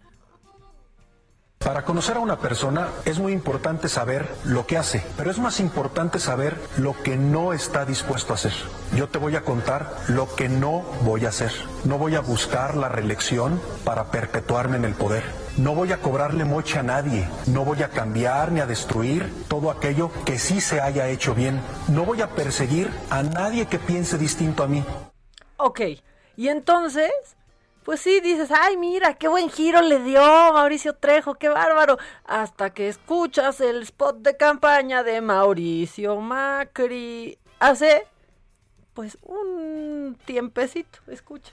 K: Para conocer a una persona es muy importante saber lo que hace, pero es más importante saber lo que no está dispuesto a hacer. Yo te voy a contar lo que no voy a hacer. No voy a buscar la reelección para perpetuarme en el poder. No voy a cobrarle moche a nadie. No voy a cambiar ni a destruir todo aquello que sí se haya hecho bien. No voy a perseguir a nadie que piense distinto a mí.
E: Ok, y entonces, pues sí, dices, ay, mira, qué buen giro le dio Mauricio Trejo, qué bárbaro. Hasta que escuchas el spot de campaña de Mauricio Macri. Hace, pues, un tiempecito, escucha.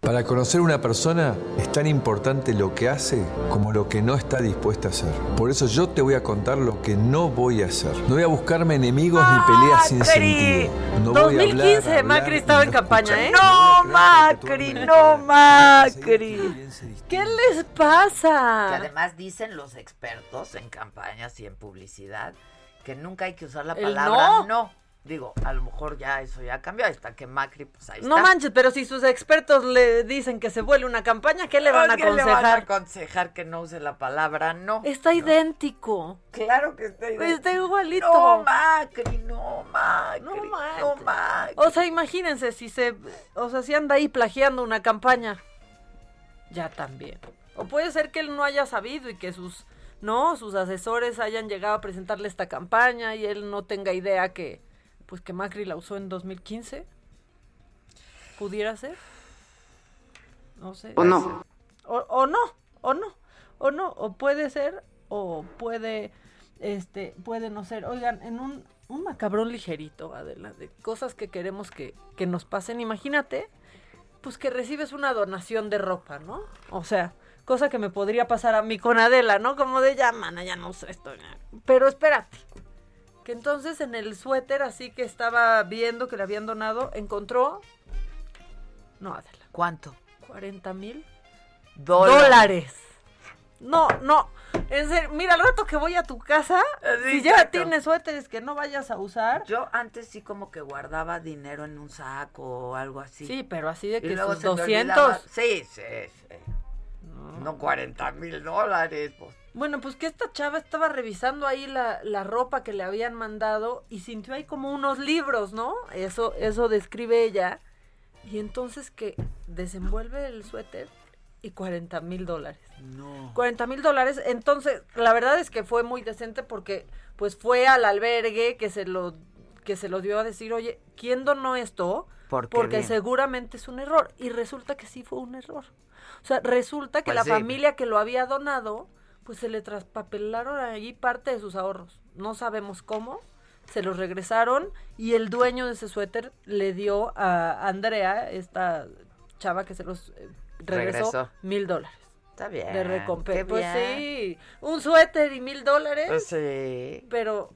N: Para conocer una persona es tan importante lo que hace como lo que no está dispuesta a hacer. Por eso yo te voy a contar lo que no voy a hacer. No voy a buscarme enemigos ni peleas sin sentido. No voy a hablar,
E: 2015,
N: hablar
E: Macri estaba
N: no
E: en campaña. ¿eh?
A: No, Macri, no, Macri.
E: ¿Qué les pasa?
A: Que además dicen los expertos en campañas y en publicidad que nunca hay que usar la palabra
E: no.
A: no. Digo, a lo mejor ya eso ya cambió, hasta que Macri, pues ahí
E: No
A: está.
E: manches, pero si sus expertos le dicen que se vuelve una campaña, ¿qué le van a
A: ¿Qué le van a
E: aconsejar?
A: aconsejar que no use la palabra no.
E: Está idéntico.
A: Claro que está idéntico.
E: Está igualito.
A: No, Macri, no, Macri.
E: No, Macri.
A: no, Macri.
E: O sea, imagínense si se, o sea, si anda ahí plagiando una campaña. Ya también. O puede ser que él no haya sabido y que sus, no, sus asesores hayan llegado a presentarle esta campaña y él no tenga idea que, pues que Macri la usó en 2015. ¿Pudiera ser? No sé.
J: O no.
E: O, o no, o no, o no, o puede ser, o puede, este, puede no ser. Oigan, en un, un macabrón ligerito, Adela, de cosas que queremos que, que nos pasen, imagínate, pues que recibes una donación de ropa, ¿no? O sea, cosa que me podría pasar a mí con Adela, ¿no? Como de ya, mana, ya no sé esto. ya". Pero espérate, que entonces en el suéter así que estaba viendo que le habían donado, encontró, no, Adela.
A: ¿Cuánto?
E: 40 mil
A: Dólares.
E: dólares. No, no. En serio, mira, al rato que voy a tu casa,
A: Sí,
E: si ya tienes suéteres que no vayas a usar.
A: Yo antes sí como que guardaba dinero en un saco o algo así.
E: Sí, pero así de que
A: me
E: 200.
A: olvidaba. Sí, sí, sí. No 40 mil dólares. Pues.
E: Bueno, pues que esta chava estaba revisando ahí la, la ropa que le habían mandado y sintió ahí como unos libros, ¿no? Eso, eso describe ella. Y entonces que desenvuelve el suéter y 40 mil dólares.
A: No.
E: 40 mil dólares. Entonces, la verdad es que fue muy decente porque pues fue al albergue que se lo que se lo dio a decir, oye, ¿quién donó esto?
A: ¿Por qué
E: Porque
A: bien?
E: seguramente es un error. Y resulta que sí fue un error. O sea, resulta que
A: Pues
E: la
A: sí.
E: familia que lo había donado, pues se le traspapelaron ahí parte de sus ahorros. No sabemos cómo. Se los regresaron y el dueño de ese suéter le dio a Andrea, esta chava que se los eh, regresó, mil dólares
A: Está bien.
E: de recompensa. Pues sí, un suéter y mil dólares.
A: Pues sí.
E: Pero,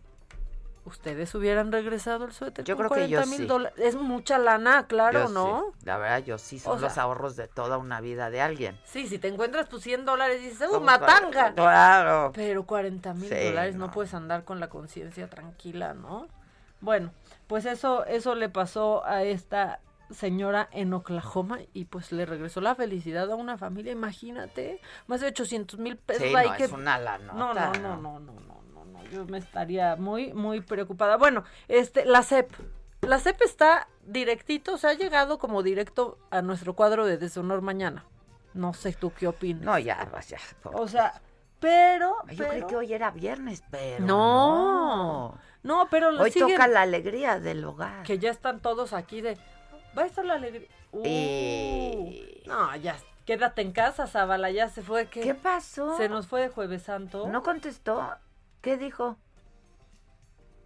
E: ¿ustedes hubieran regresado el suéter?
A: Yo
E: con
A: creo que yo
E: 40 mil
A: sí.
E: dólares? Es mucha lana, claro,
A: Yo sí.
E: ¿no?
A: La verdad, yo sí. Son
E: O sea-
A: los ahorros de toda una vida de alguien.
E: Sí, si te encuentras tus 100 dólares y dices, ¡uh, matanga!
A: Claro.
E: Pero 40 mil
A: Sí,
E: dólares no.
A: no.
E: puedes andar con la conciencia tranquila, ¿no? Bueno, pues eso, eso le pasó a esta señora en Oklahoma y pues le regresó la felicidad a una familia, imagínate, más de 800 mil pesos.
A: Sí, no,
E: que...
A: es una
E: no, no, no, no, no, no, no, yo me estaría muy, muy preocupada. Bueno, este, la CEP, la CEP está directito, o sea, ha llegado como directo a nuestro cuadro de deshonor mañana. No sé tú qué opinas.
A: No, ya, pues ya.
E: O sea, pero,
A: Yo creí que hoy era viernes, pero.
E: No. No, pero
A: Hoy
E: siguen-
A: toca la alegría del hogar.
E: que ya están todos aquí de Va a estar la alegría. Uh,
A: Eh.
E: No, ya, quédate en casa, Zabala, ya se fue. ¿Qué,
A: ¿Qué pasó?
E: Se nos fue de Jueves Santo.
A: ¿No contestó? ¿Qué dijo?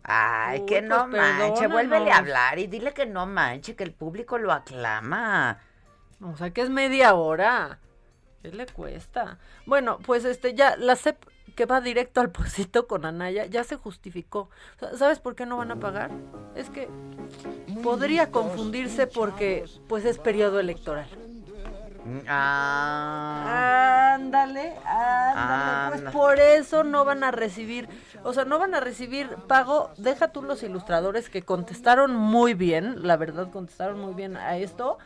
A: Ay,
E: Uy,
A: que no
E: pues,
A: manche,
E: perdónanos.
A: vuélvele a hablar y dile que no manche, que el público lo aclama.
E: O sea, que es media hora. ¿Qué le cuesta? Bueno, pues este, ya, la CEP que va directo al [LAUGHS] pocito con Anaya, ya se justificó. ¿Sabes por qué no van a pagar? Es que podría confundirse porque, pues, es periodo electoral.
A: Ah.
E: Ándale, ándale. Pues por eso no van a recibir, o sea, no van a recibir pago. Deja tú los ilustradores que contestaron muy bien, la verdad contestaron muy bien a esto,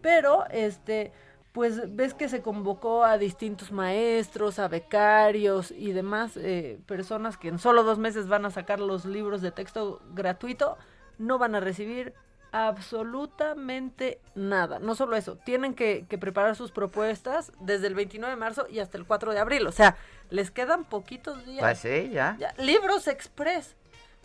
E: pero este, pues ves que se convocó a distintos maestros, a becarios y demás eh, personas que en solo dos meses van a sacar los libros de texto gratuito, no van a recibir absolutamente nada. No solo eso, tienen que, que preparar sus propuestas desde el 29 de marzo y hasta el 4 de abril. O sea, les quedan poquitos días.
A: Pues sí, ya.
E: Ya, libros express.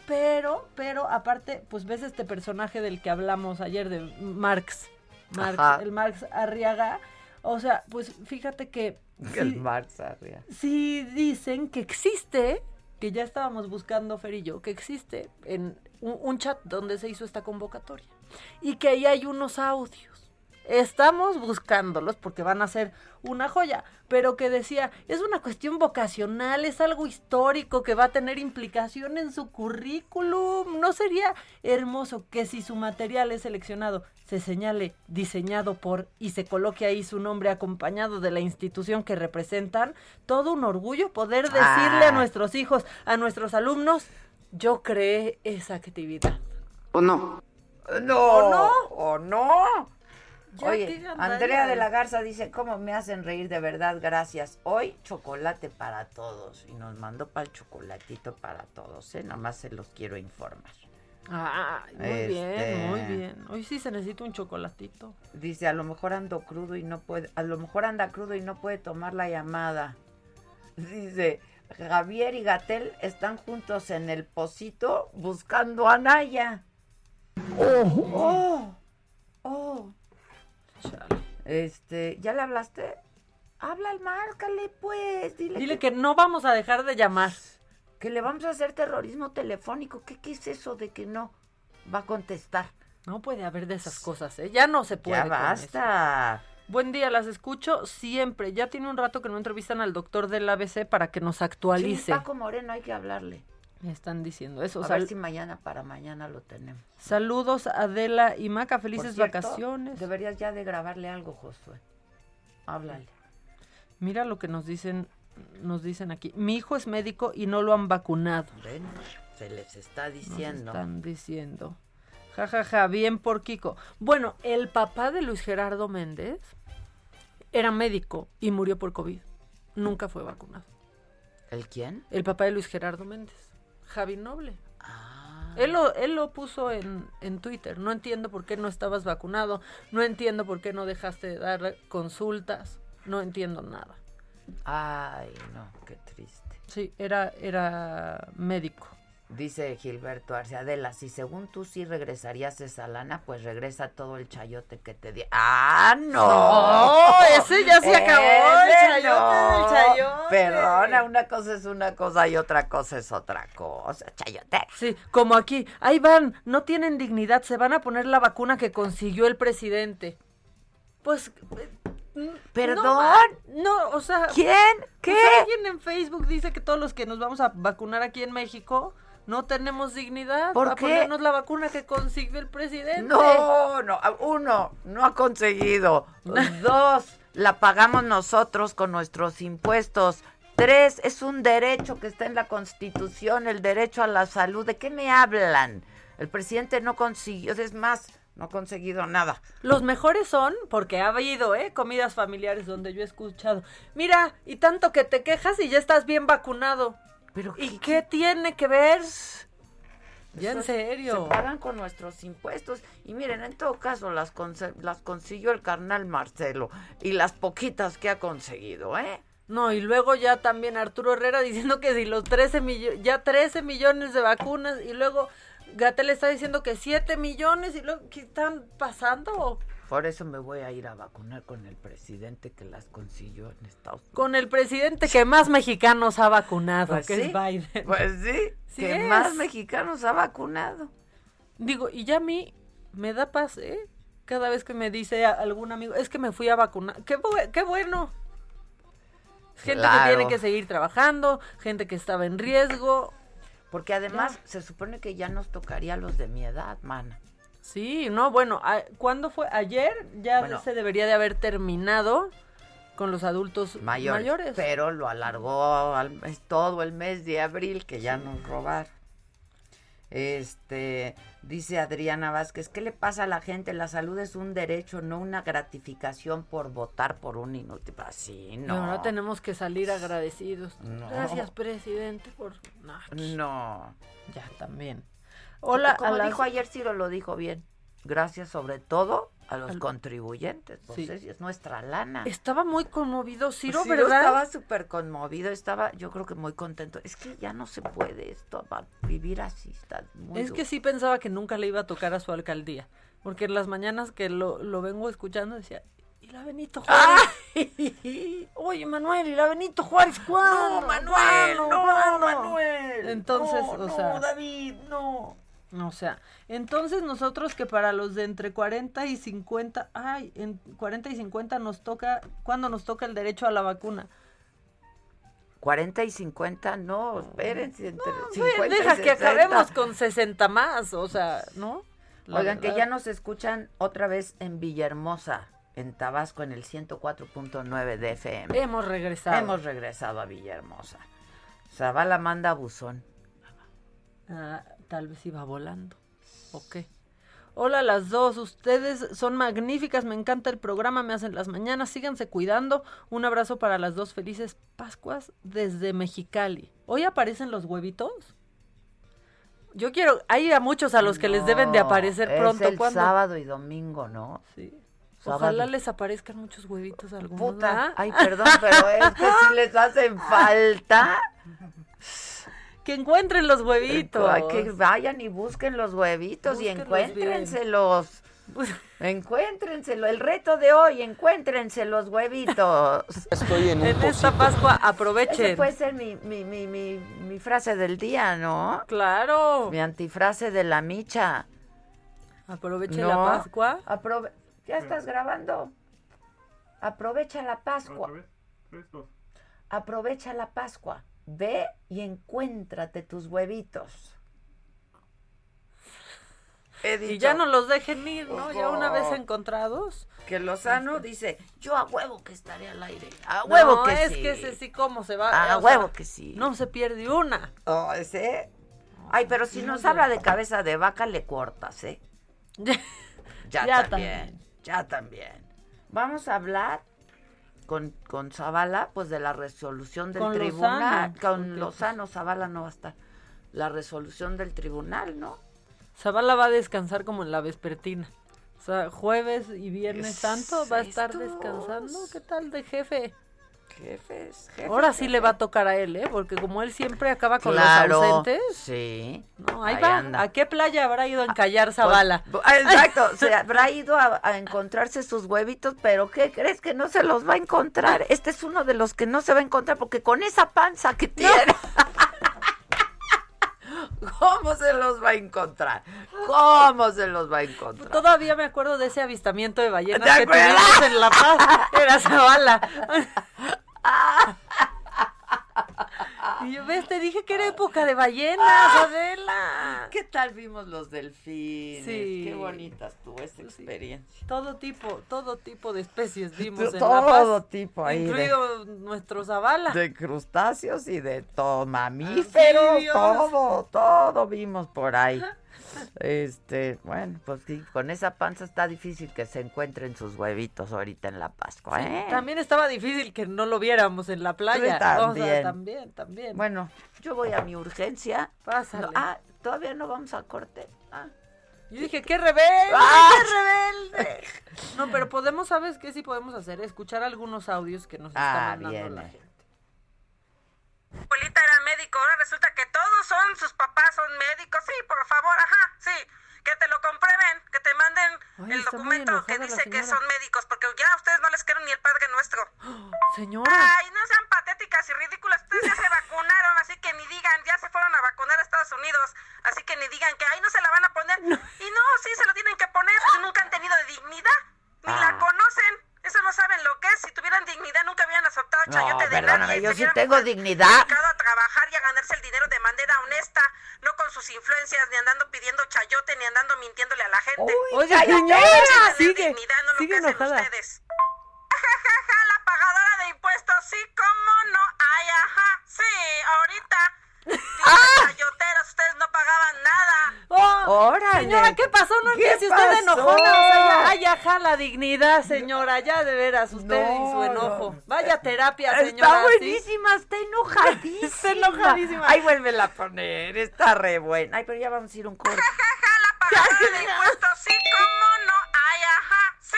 E: Pero, pero aparte, pues ves este personaje del que hablamos ayer de Marx. Marx,
A: Ajá.
E: el Marx Arriaga. O sea, pues fíjate que [LAUGHS]
A: El
E: sí,
A: Marx arriba.
E: sí dicen que existe, que ya estábamos buscando Fer y yo, que existe en un, un chat donde se hizo esta convocatoria. Y que ahí hay unos audios. Estamos buscándolos porque van a ser una joya, pero que decía, es una cuestión vocacional, es algo histórico que va a tener implicación en su currículum. ¿No sería hermoso que si su material es seleccionado, se señale diseñado por y se coloque ahí su nombre acompañado de la institución que representan? Todo un orgullo poder decirle
A: Ah.
E: a nuestros hijos, a nuestros alumnos, yo creé esa actividad.
A: ¿O no? No.
E: ¿O no?
A: ¿O no?
E: Ya
A: Oye, Andrea de la Garza dice, ¿cómo me hacen reír de verdad? Gracias. Hoy chocolate para todos. Y nos mandó para el chocolatito para todos, ¿eh? Nomás se los quiero informar.
E: Ay, muy
A: Este-
E: bien, muy bien. Hoy sí se necesita un chocolatito.
A: Dice, a lo mejor ando crudo y no puede, a lo mejor anda crudo y no puede tomar la llamada. [LAUGHS] Dice, Javier y Gatel están juntos en el pocito buscando a Naya. Oh, oh, oh. Este, ¿ya le hablaste? Habla al márcale, pues. Dile,
E: Dile que no vamos a dejar de llamar.
A: que le vamos a hacer terrorismo telefónico. ¿Qué, qué es eso de que no va a contestar?
E: No puede haber de esas cosas, ¿eh? Ya no se puede.
A: Ya
E: con
A: basta.
E: eso. Buen día, las escucho siempre. Ya tiene un rato que no entrevistan al doctor del ABC para que nos
A: Sí,
E: actualice.
A: Paco Moreno, hay que hablarle.
E: Me están diciendo eso.
A: A ver si mañana para mañana lo tenemos.
E: Saludos, Adela y Maca. Felices
A: cierto,
E: vacaciones.
A: Deberías ya de grabarle algo, Josué. Háblale.
E: Mira lo que nos dicen, nos dicen aquí. Mi hijo es médico y no lo han vacunado.
A: Ven, se les está
E: Nos
A: diciendo.
E: están diciendo. Ja, ja, ja, bien por Kiko. Bueno, el papá de Luis Gerardo Méndez era médico y murió por COVID. Nunca fue vacunado.
A: ¿El quién?
E: El papá de Luis Gerardo Méndez, Javi Noble.
A: Ah.
E: Él lo, él lo puso en, en Twitter. No entiendo por qué no estabas vacunado. No entiendo por qué no dejaste de dar consultas. No entiendo nada.
A: Ay, no, qué triste.
E: Sí, era, era médico.
A: Dice Gilberto Arce Adela, si según tú sí regresarías esa lana, pues regresa todo el chayote que te di. ¡Ah, no!
E: No, ese ya se acabó, el chayote
A: no.
E: del chayote.
A: Perdona, una cosa es una cosa y otra cosa es otra cosa, chayote.
E: Sí, como aquí. Ahí van, no tienen dignidad, se van a poner la vacuna que consiguió el presidente. Pues... eh,
A: ¿Perdón?
E: No, o sea...
A: ¿Quién? ¿Qué?
E: pues alguien en Facebook dice que todos los que nos vamos a vacunar aquí en México no tenemos dignidad
A: ¿Por qué?
E: ponernos la vacuna que consiguió el presidente.
A: No, no, uno, no ha conseguido. [LAUGHS] Dos, la pagamos nosotros con nuestros impuestos. Tres, es un derecho que está en la Constitución, el derecho a la salud. ¿De qué me hablan? El presidente no consiguió, es más, no ha conseguido nada.
E: Los mejores son, porque ha habido, ¿eh? Comidas familiares donde yo he escuchado. Mira, y tanto que te quejas y ya estás bien vacunado.
A: Pero
E: ¿Y qué tiene que ver? Ya en serio.
A: Se pagan con nuestros impuestos. Y miren, en todo caso, las, las consiguió el carnal Marcelo. Y las poquitas que ha conseguido, ¿eh?
E: No, y luego ya también Arturo Herrera [LAUGHS] diciendo que si los 13 millones, ya 13 millones de vacunas, y luego Gatel está diciendo que 7 millones y luego, ¿qué están pasando?
A: Por eso me voy a ir a vacunar con el presidente que las consiguió en Estados Unidos.
E: Con el presidente que más mexicanos ha vacunado,
A: Pues
E: que
A: sí,
E: es Biden.
A: Pues sí,
E: Sí
A: que
E: es.
A: más mexicanos ha vacunado.
E: Digo, y ya a mí me da paz, ¿eh? Cada vez que me dice algún amigo, es que me fui a vacunar. ¡Qué, bu- qué bueno! Gente
A: Claro.
E: que tiene que seguir trabajando, gente que estaba en riesgo.
A: Porque además se supone que ya nos tocaría a los de mi edad, mana.
E: Sí, no, bueno, ¿cuándo fue? Ayer ya
A: Bueno.
E: se debería de haber terminado con los adultos
A: Mayores,
E: mayores.
A: Pero lo alargó al mes- todo el mes de abril que ya nos robaron. Este, dice Adriana Vázquez, ¿qué le pasa a la gente? La salud es un derecho, no una gratificación por votar por un inútil. Así,
E: Y
A: no.
E: ahora tenemos que salir agradecidos.
A: No.
E: Gracias, presidente, por... No,
A: No.
E: ya también. Hola,
A: Como
E: las-
A: dijo ayer Ciro, lo dijo bien. Gracias sobre todo a los
E: Al-
A: contribuyentes. Pues
E: Sí.
A: es, es nuestra lana.
E: Estaba muy conmovido Ciro,
A: Ciro
E: ¿verdad?
A: estaba súper conmovido, estaba yo creo que muy contento. Es que ya no se puede esto, vivir así está muy
E: Es
A: duro.
E: que sí pensaba que nunca le iba a tocar a su alcaldía. Porque en las mañanas que lo, lo vengo escuchando decía, ¿y la Benito Juárez? [LAUGHS] Oye, Manuel, ¿y la Benito Juárez cuándo?
A: No, Manuel,
E: ¿Cuándo?
A: no,
E: ¿Cuándo?"
A: Manuel.
E: Entonces,
A: no,
E: o
A: no,
E: sea...
A: David, no.
E: O sea, entonces nosotros que para los de entre 40 y 50, ay, en 40 y 50 nos toca, ¿cuándo nos toca el derecho a la vacuna?
A: 40 y 50, no, espérense. Entre 50 y
E: deja que
A: 60.
E: acabemos con 60 más, o sea, ¿no? La
A: Oigan, que ya nos escuchan otra vez en Villahermosa, en Tabasco, en el 104.9 de FM.
E: Hemos regresado.
A: Hemos regresado a Villahermosa. Zavala manda buzón.
E: Ah, tal vez iba volando. ¿O qué? Hola a las dos, ustedes son magníficas, me encanta el programa, me hacen las mañanas, síganse cuidando. Un abrazo para las dos felices Pascuas desde Mexicali. ¿Hoy aparecen los huevitos? Yo quiero, hay a muchos a los que les deben de aparecer
A: es
E: pronto.
A: el
E: ¿cuándo?
A: sábado y domingo, ¿no?
E: Sí.
A: Sábado.
E: Ojalá les aparezcan muchos huevitos algunos.
A: Puta,
E: ¿verdad?
A: ay, perdón, pero es que si les hacen falta. [LAUGHS]
E: Que encuentren los huevitos.
A: Ay, Que vayan y busquen los huevitos y
E: Búsquenlos
A: encuéntrenselos. Encuéntrenselo. El reto de hoy, encuéntrense los huevitos. [LAUGHS]
H: Estoy en un
E: En esta
H: pocito.
E: Pascua
A: Esa
E: aprovechen.
A: puede ser mi, mi, mi, mi, mi frase del día, ¿no?
E: Claro.
A: Mi antifrase de la micha.
E: Aprovechen
A: No.
E: la Pascua.
A: Aprove- ¿Ya estás grabando? Aprovecha la Pascua. Aprovecha la Pascua. Ve y encuéntrate tus huevitos. He
E: Y ya no los dejen ir, ¿no? Ya una vez encontrados.
A: que Lozano dice, yo a huevo que estaré al aire. A huevo
E: no,
A: que
E: es
A: sí.
E: que ese sí, ¿cómo se va?
A: A
E: O sea,
A: huevo que sí.
E: No se pierde una.
A: Oh, ese. Ay, pero si nos habla de cabeza de vaca, le cortas, ¿eh? [LAUGHS] Ya,
E: Ya
A: también, Ya también. Vamos a hablar con, con Zavala, pues de la resolución del
E: Con
A: tribunal.
E: Lozano,
A: con
E: porque,
A: Lozano, Zavala no va a estar. La resolución del tribunal, ¿no?
E: Zavala va a descansar como en la vespertina. O sea, jueves y viernes
A: Es
E: santo va a estar
A: estos.
E: descansando. ¿Qué tal de jefe?
A: Jefes, jefes.
E: Ahora sí le va a tocar a él, ¿eh? Porque como él siempre acaba con
A: Claro.
E: los ausentes.
A: Sí.
E: No, ahí,
A: Ahí
E: va.
A: anda.
E: ¿A qué playa habrá ido a encallar Zavala?
A: Pues, ah, exacto, se habrá ido a, a encontrarse sus huevitos, pero ¿qué crees que no se los va a encontrar? Este es uno de los que no se va a encontrar porque con esa panza que tiene. [LAUGHS] ¿Cómo se los va a encontrar? ¿Cómo se los va a encontrar?
E: Todavía me acuerdo de ese avistamiento de ballenas
A: ¿Te
E: que tuvimos en La Paz. Era Zavala. [LAUGHS] Y yo, ves, te dije que era época de ballenas, Adela.
A: ¿Qué tal vimos los delfines?
E: Sí.
A: Qué bonita estuvo esa experiencia.
E: Todo tipo, todo tipo de especies vimos en
A: Todo
E: La Paz.
A: tipo ahí de-
E: Incluido nuestro Zavala.
A: De crustáceos y de todo, mamíferos,
E: Anfibios.
A: todo, todo vimos por ahí. Este, bueno, pues sí, con esa panza está difícil que se encuentren sus huevitos ahorita en la Pascua,
E: Sí,
A: ¿eh?
E: También estaba difícil que no lo viéramos en la playa.
A: También.
E: O sea, también, también.
A: Bueno, yo voy a mi urgencia.
E: Pásale.
A: No, ah, todavía no vamos al corte. Ah.
E: Yo dije, ¡qué rebelde!
A: ¡Ah!
E: ¡Qué rebelde! No, pero podemos, ¿sabes qué sí podemos hacer? Escuchar algunos audios que nos está
A: Ah,
E: mandando
A: bien.
E: la gente.
O: Abuelita era médico, ahora resulta que todos son, sus papás son médicos. Sí, por favor, ajá, sí. Que te lo comprueben, que te manden
E: Ay,
O: el documento que dice que son médicos, porque ya a ustedes no les quiero ni el Padre Nuestro. [GASPS]
E: Señora.
O: Ay, no sean patéticas y ridículas. Ustedes ya se vacunaron, así que ni digan, ya se fueron a vacunar a Estados Unidos. Así que ni digan que, ay, no se la van a poner. Y no, sí se lo tienen que poner. Nunca han tenido de dignidad, ni
A: Ah.
O: la conocen. Eso no saben lo que es. Si tuvieran dignidad, nunca hubieran aceptado
A: No,
O: chayote de
A: perdóname,
O: nadie.
A: yo sí tengo dignidad.
O: dedicado a trabajar y a ganarse el dinero de manera honesta, no con sus influencias, ni andando pidiendo chayote, ni andando mintiéndole a la gente.
E: Oye,
O: Cállate,
E: señora, sigue,
O: dignidad, no lo
E: sigue
O: que hacen
E: enojada.
O: ustedes. [LAUGHS] La pagadora de impuestos, sí, cómo no. Ay, ajá, sí, ahorita.
E: ¡Ah!
O: Chayoteras, ustedes no pagaban nada.
E: Oh,
A: Órale.
E: Señora, ¿qué pasó? No
A: ¿Qué
E: empiece usted
A: pasó?
E: enojona. O sea, ya, ay, ajá, la dignidad, señora. Ya de veras, usted y su
A: No,
E: enojo.
A: no.
E: Vaya terapia,
A: Está
E: señora. ¿sí?
A: buenísima, está enojadísima. [LAUGHS]
E: Está enojadísima.
A: Ay, vuélvela a poner, está re buena. Ay, pero ya vamos a ir un corte.
O: Pagadora de impuestos, sí, cómo no. Ay, ajá, sí.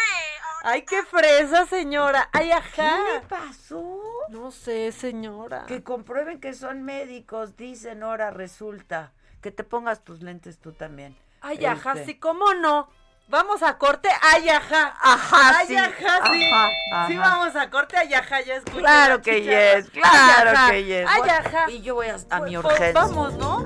E: Ay, qué fresa, señora. Ay, ajá.
A: ¿Qué le pasó?
E: No sé, señora.
A: Que comprueben que son médicos, dicen, ahora resulta. Que te pongas tus lentes tú también.
E: Ay, ajá,
A: Este.
E: sí, ¿cómo no? Vamos a corte, ay, ajá.
A: Ajá,
E: ay,
A: sí,
E: ajá, sí.
A: ajá,
E: Sí,
A: ajá.
E: vamos a corte, ay, ajá, ya escuché
A: Claro
E: la
A: que yes, claro
E: Ay, ajá,
A: que yes.
E: Ay, ajá.
A: Y yo voy a, a mi
E: Pues, pues,
A: urgencia.
E: Vamos, ¿no?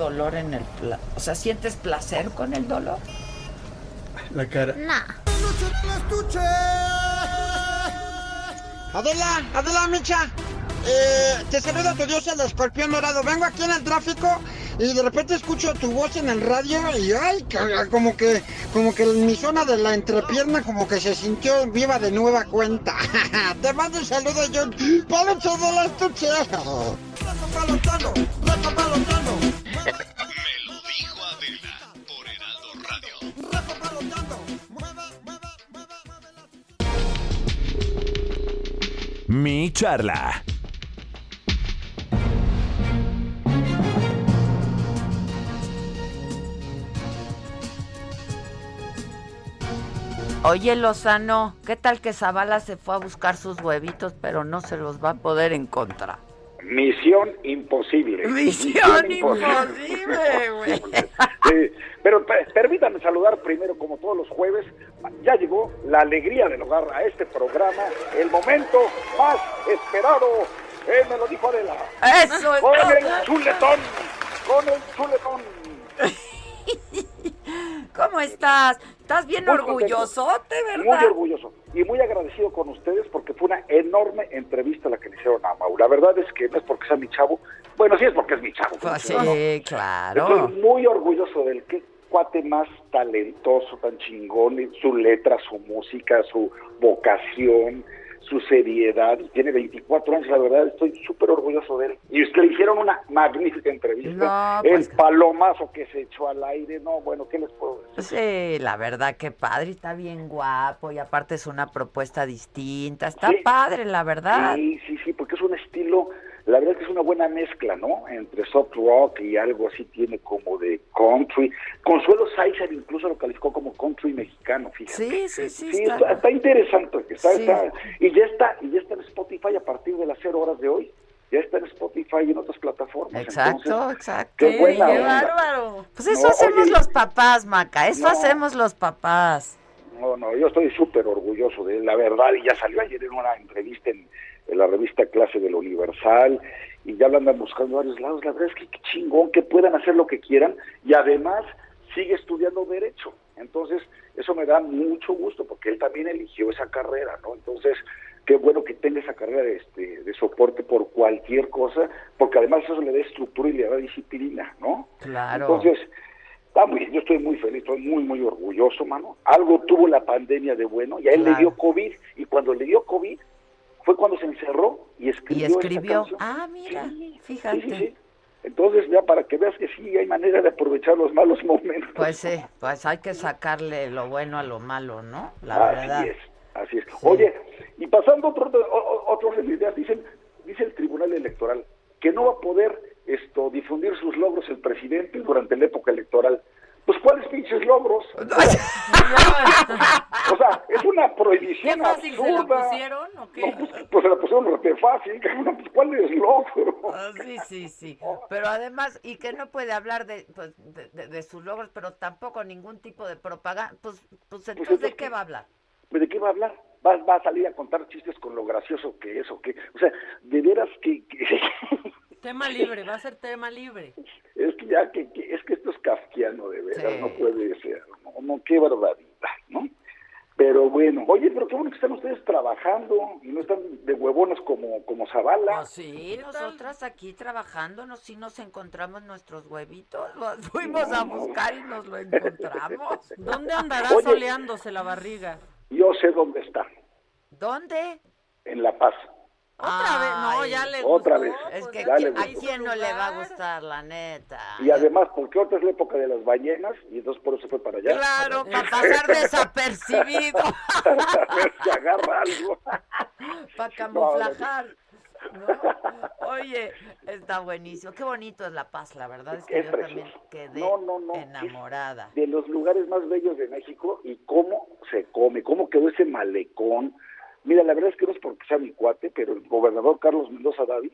A: Dolor en el... pla- O sea, ¿sientes placer con el dolor?
P: La cara.
Q: Adela, Adela Micha, eh, te saluda tu dios el escorpión dorado. Vengo aquí en el tráfico y de repente escucho tu voz en el radio y ay, como que, como que mi zona de la entrepierna como que se sintió viva de nueva cuenta. [LAUGHS] te mando un saludo yo, Palocho de la estuche.
D: Mi charla.
A: Oye, Lozano, ¿qué tal que Zavala se fue a buscar sus huevitos, pero no se los va a poder encontrar?
R: Misión imposible.
A: Misión imposible, güey.
R: Sí, pero pe- permítanme saludar primero, como todos los jueves, ya llegó la alegría del hogar a este programa, el momento más esperado, él me lo dijo Adela.
A: Eso es
R: Con
A: todo.
R: el chuletón, con el chuletón. [LAUGHS]
A: ¿Cómo estás? ¿Estás bien
R: Muy contento.
A: orgullosote,
R: Muy
A: verdad?
R: orgulloso y muy agradecido con ustedes porque fue una enorme entrevista la que le hicieron a Mau. La verdad es que no es porque sea mi chavo, bueno, sí es porque es mi chavo.
A: Pues sí,
R: ¿no?
A: claro.
R: Estoy muy orgulloso del que cuate más talentoso, tan chingón, su letra, su música, su vocación, su seriedad. Y tiene 24 años, la verdad, estoy súper orgulloso de él. Y que le hicieron una magnífica entrevista.
A: No, pues-
R: El palomazo que se echó al aire, no, bueno, ¿qué les puedo decir?
A: Sí, la verdad que padre, está bien guapo y aparte es una propuesta distinta, está
R: Sí.
A: padre, la verdad.
R: Sí, sí, sí, porque es un estilo, la verdad que es una buena mezcla, ¿no? Entre soft rock y algo así tiene como de country. Consuelo Sáizar incluso lo calificó como country mexicano, fíjate.
A: Sí, sí, sí,
R: Sí,
A: está-
R: está, está interesante, está,
A: Sí.
R: y ya está, y ya está en Spotify a partir de las cero horas de hoy. Ya está en Spotify y en otras plataformas.
A: Exacto,
R: Entonces,
A: exacto.
R: Qué buena
E: ¡Qué bárbaro!
A: Pues eso
R: No,
A: hacemos
R: oye,
A: los papás, Maca, eso
R: no.
A: hacemos los papás.
R: No, no, yo estoy súper orgulloso de él, la verdad, y ya salió ayer en una entrevista en, en la revista Clase del Universal, y ya lo andan buscando en varios lados, la verdad es que qué chingón, que puedan hacer lo que quieran, y además sigue estudiando Derecho, entonces eso me da mucho gusto, porque él también eligió esa carrera, ¿no? Entonces, qué bueno que tenga esa carrera de, este, de soporte por cualquier cosa, porque además eso le da estructura y le da disciplina, ¿no?
A: Claro.
R: Entonces, Está muy bien, yo estoy muy feliz, estoy muy, muy orgulloso, mano. Algo tuvo la pandemia de bueno y a él
A: Claro.
R: le dio COVID y cuando le dio COVID fue cuando se encerró y
A: Y
R: escribió. esta
A: escribió. Ah, mira,
R: Sí,
A: fíjate.
R: sí, sí. Entonces, ya para que veas que sí hay manera de aprovechar los malos [LAUGHS] momentos.
A: Pues sí, pues hay que sacarle lo bueno a lo malo, ¿no? La
R: así
A: verdad.
R: es, así es. Oye, y pasando a otro, o- o- otro orden de ideas, dicen, dice el Tribunal Electoral que no va a poder esto difundir sus logros el presidente durante la época electoral. Pues cuáles pinches logros. [LAUGHS] o sea, es una prohibición
E: ¿Qué fácil se la
R: absurda.
E: pusieron o qué?
R: No, pues, pues se la pusieron re fácil. [LAUGHS] Pues, ¿Cuál es logro?
A: Ah, Sí, sí, sí. Pero además, y que no puede hablar de, pues, de, de- de sus logros, pero tampoco ningún tipo de propaganda. Pues, pues entonces, ¿de qué va a hablar?
R: ¿De qué va a hablar? Va, va a salir a contar chistes con lo gracioso que es o qué. O sea, de veras que, que- [LAUGHS]
E: Tema libre, va a ser tema libre.
R: es que ya que, que- es que esto es kafkiano de veras,
E: Sí.
R: no puede ser, no, no, qué barbaridad, ¿no? Pero bueno, oye, pero qué bueno que están ustedes trabajando y no están de huevones como, como Zavala.
A: Pues sí, nosotras aquí trabajando, nos, sí nos encontramos nuestros huevitos, los fuimos a buscar y nos lo encontramos. [LAUGHS]
E: ¿Dónde andará
R: Oye.
E: soleándose la barriga?
R: Yo sé dónde está,
A: ¿Dónde?
R: en La Paz.
E: Otra vez, no, ya le
R: Otra
E: gustó,
R: vez.
A: Es que
R: Ya le
A: ¿a quién no le va a gustar, la neta?
R: Y además, porque ahorita es la época de las ballenas y entonces por eso fue para allá.
A: Claro, para pasar [LAUGHS] desapercibido,
R: a ver si agarra algo. [LAUGHS]
A: para camuflajar. ¿no? Oye, está buenísimo. Qué bonito es La Paz, la verdad es que
R: Es
A: yo también quedé
R: No, no, no.
A: enamorada.
R: de los lugares más bellos de México y cómo se come, cómo quedó ese malecón. Mira, la verdad es que no es porque sea mi cuate, pero el gobernador Carlos Mendoza Davis,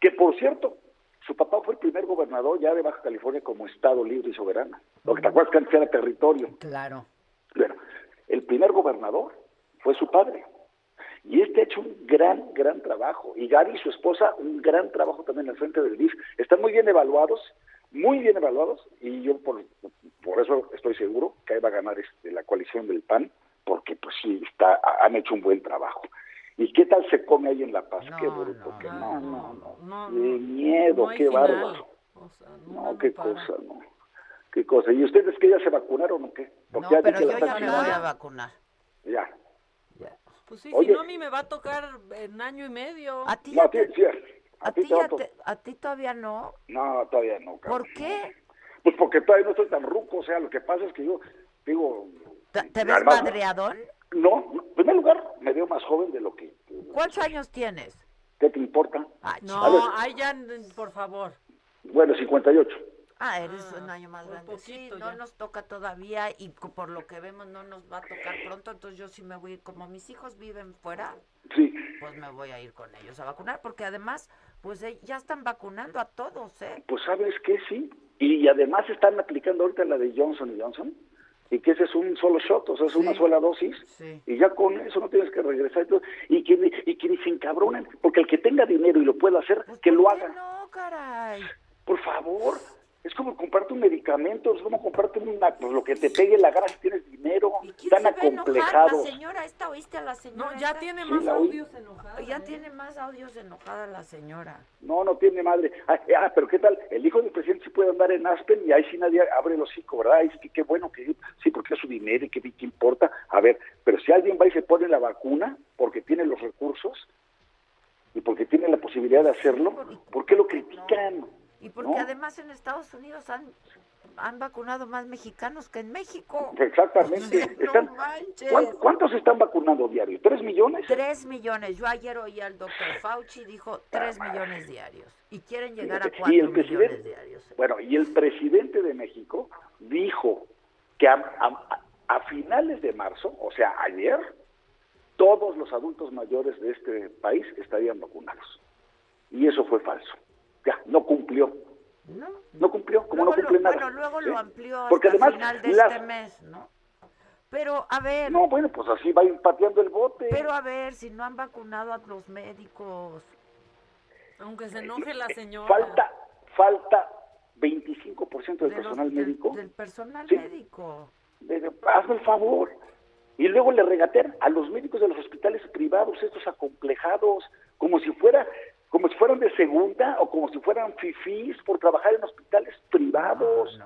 R: que por cierto, su papá fue el primer gobernador ya de Baja California como Estado libre y soberano. Lo que te acuerdas que antes era territorio.
A: Claro.
R: Bueno, el primer gobernador fue su padre. Y este ha hecho un gran, gran trabajo. Y Gary y su esposa, un gran trabajo también al frente del DIF. Están muy bien evaluados, muy bien evaluados. Y yo por, por eso estoy seguro que ahí va a ganar este, la coalición del PAN, porque pues sí, está, han hecho un buen trabajo. ¿Y qué tal se come ahí en La Paz? qué bruto, que no, no, no. Qué miedo,
E: no
R: qué bárbaro.
E: O sea,
R: No, qué cosa, no. Qué cosa. ¿Y ustedes que ya se vacunaron o qué? Porque
A: No,
R: ya
A: pero yo ya me voy a vacunar.
R: Ya.
E: Pues sí,
R: Oye.
E: si no a mí me va a tocar en año y medio.
A: ¿A ti,
R: No,
A: ya
R: a ti,
A: te-
R: sí,
A: a
R: ti
A: ti
R: te va
A: ya te- a ti todavía no?
R: No, todavía no. cabrón.
A: ¿Por qué?
R: Pues porque todavía no estoy tan ruco, o sea, lo que pasa es que yo digo...
A: ¿Te, te ves
R: además,
A: madreadón?
R: No, no, en primer lugar, me veo más joven de lo que...
A: ¿Cuántos años tienes?
R: ¿Qué te importa?
E: No,
R: A ver,
E: ay, ya, por favor.
R: bueno, 58.
A: Ah, eres un año más grande. Sí, no nos toca todavía y por lo que vemos no nos va a tocar pronto, entonces yo sí me voy, como mis hijos viven fuera,
R: Sí.
A: pues me voy a ir con ellos a vacunar, porque además, pues eh, ya están vacunando a todos, ¿eh?
R: Pues sabes que sí. Y además están aplicando ahorita la de Johnson y Johnson. Y que ese es un solo shot, o sea, es una sola dosis. Y ya con eso no tienes que regresar. Y, que, ni- y que ni se encabronen. Porque el que tenga dinero y lo pueda hacer, que lo haga.
A: No, caray.
R: Por favor. Es como comprarte un medicamento, es como comprarte una, pues lo que te pegue la gana si tienes dinero. Tan
A: Se va a enojar la
R: acomplejados.
A: señora esta, ¿oíste a la señora?
E: No, ya
A: esta?
E: tiene
R: Sí,
E: más audios enojados.
A: Ya tiene más audios enojada la señora.
R: No, no tiene madre. [LAUGHS] Ah, ah, pero ¿qué tal? El hijo del presidente sí puede andar en Aspen y ahí sí nadie abre el hocico, ¿verdad? Es que qué bueno que sí, porque es su dinero y qué, qué importa. A ver, pero si alguien va y se pone la vacuna porque tiene los recursos y porque tiene la posibilidad de hacerlo, ¿por qué lo critican?
A: Y porque
R: ¿No?
A: además en Estados Unidos han, han vacunado más mexicanos que en México.
R: Exactamente. [LAUGHS]
A: No
R: Están-
A: manches.
R: ¿cuán- ¿Cuántos están vacunando diario? ¿Tres millones?
A: Tres millones. Yo ayer oí al doctor Fauci, dijo tres millones diarios. Y quieren llegar a cuatro
R: y el
A: millones diarios.
R: bueno, y el presidente de México dijo que a, a- a finales de marzo, o sea, ayer, todos los adultos mayores de este país estarían vacunados. Y eso fue falso. Ya, no cumplió. No, cumplió, como
A: Luego
R: no
A: lo-
R: cumple nada.
A: Bueno, luego
R: ¿sí?
A: lo amplió hasta
R: Porque además,
A: final de
R: las-
A: este mes, ¿no? Pero, a ver,
R: No, bueno, pues así va a ir pateando el bote.
A: pero a ver, si no han vacunado a los médicos.
E: Aunque se enoje la señora.
R: Falta, falta 25% del
A: de los-
R: personal
A: del-
R: médico.
A: Del, personal
R: Sí.
A: médico.
R: de- hazme el favor. Y luego le regatean a los médicos de los hospitales privados, estos acomplejados, como si fuera, como si fueran de segunda o como si fueran fifís por trabajar en hospitales privados.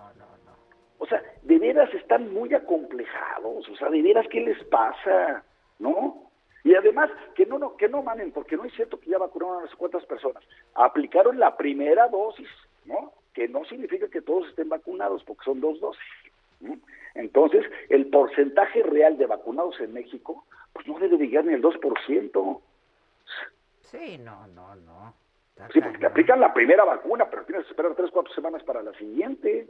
R: O sea, de veras están muy acomplejados, o sea, de veras, ¿qué les pasa? ¿No? Y además, que no, no, que no manen, porque no es cierto que ya vacunaron a unas cuantas personas. Aplicaron la primera dosis, ¿no? Que no significa que todos estén vacunados, porque son dos dosis. ¿no? Entonces, el porcentaje real de vacunados en México, pues no debe llegar ni el 2%.
A: Sí, no, no, no. Está
R: Sí, porque te aplican la primera vacuna, pero tienes que esperar tres, cuatro semanas para la siguiente,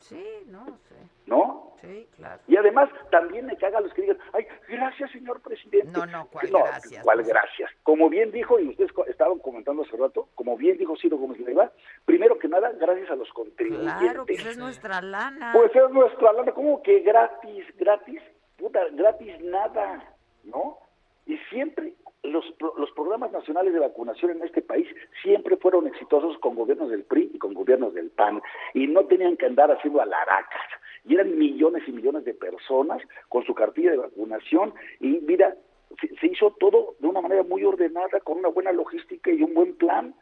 A: Sí, no sé.
R: ¿no?
A: Sí, claro.
R: Y además, también me caga los que digan, ay, gracias, señor presidente.
A: No, no, ¿cuál
R: No,
A: gracias?
R: ¿Cuál gracias? Como bien dijo, y ustedes estaban comentando hace rato, como bien dijo Ciro Gómez Leiva, primero que nada, gracias a los contribuyentes.
A: Claro, pues es nuestra lana.
R: Pues es nuestra lana, como que gratis, gratis, puta, gratis nada, ¿no? Y siempre los, los programas nacionales de vacunación en este país siempre fueron exitosos con gobiernos del PRI y con gobiernos del PAN, y no tenían que andar haciendo alaracas. Y eran millones y millones de personas con su cartilla de vacunación, y mira, se, se hizo todo de una manera muy ordenada, con una buena logística y un buen plan,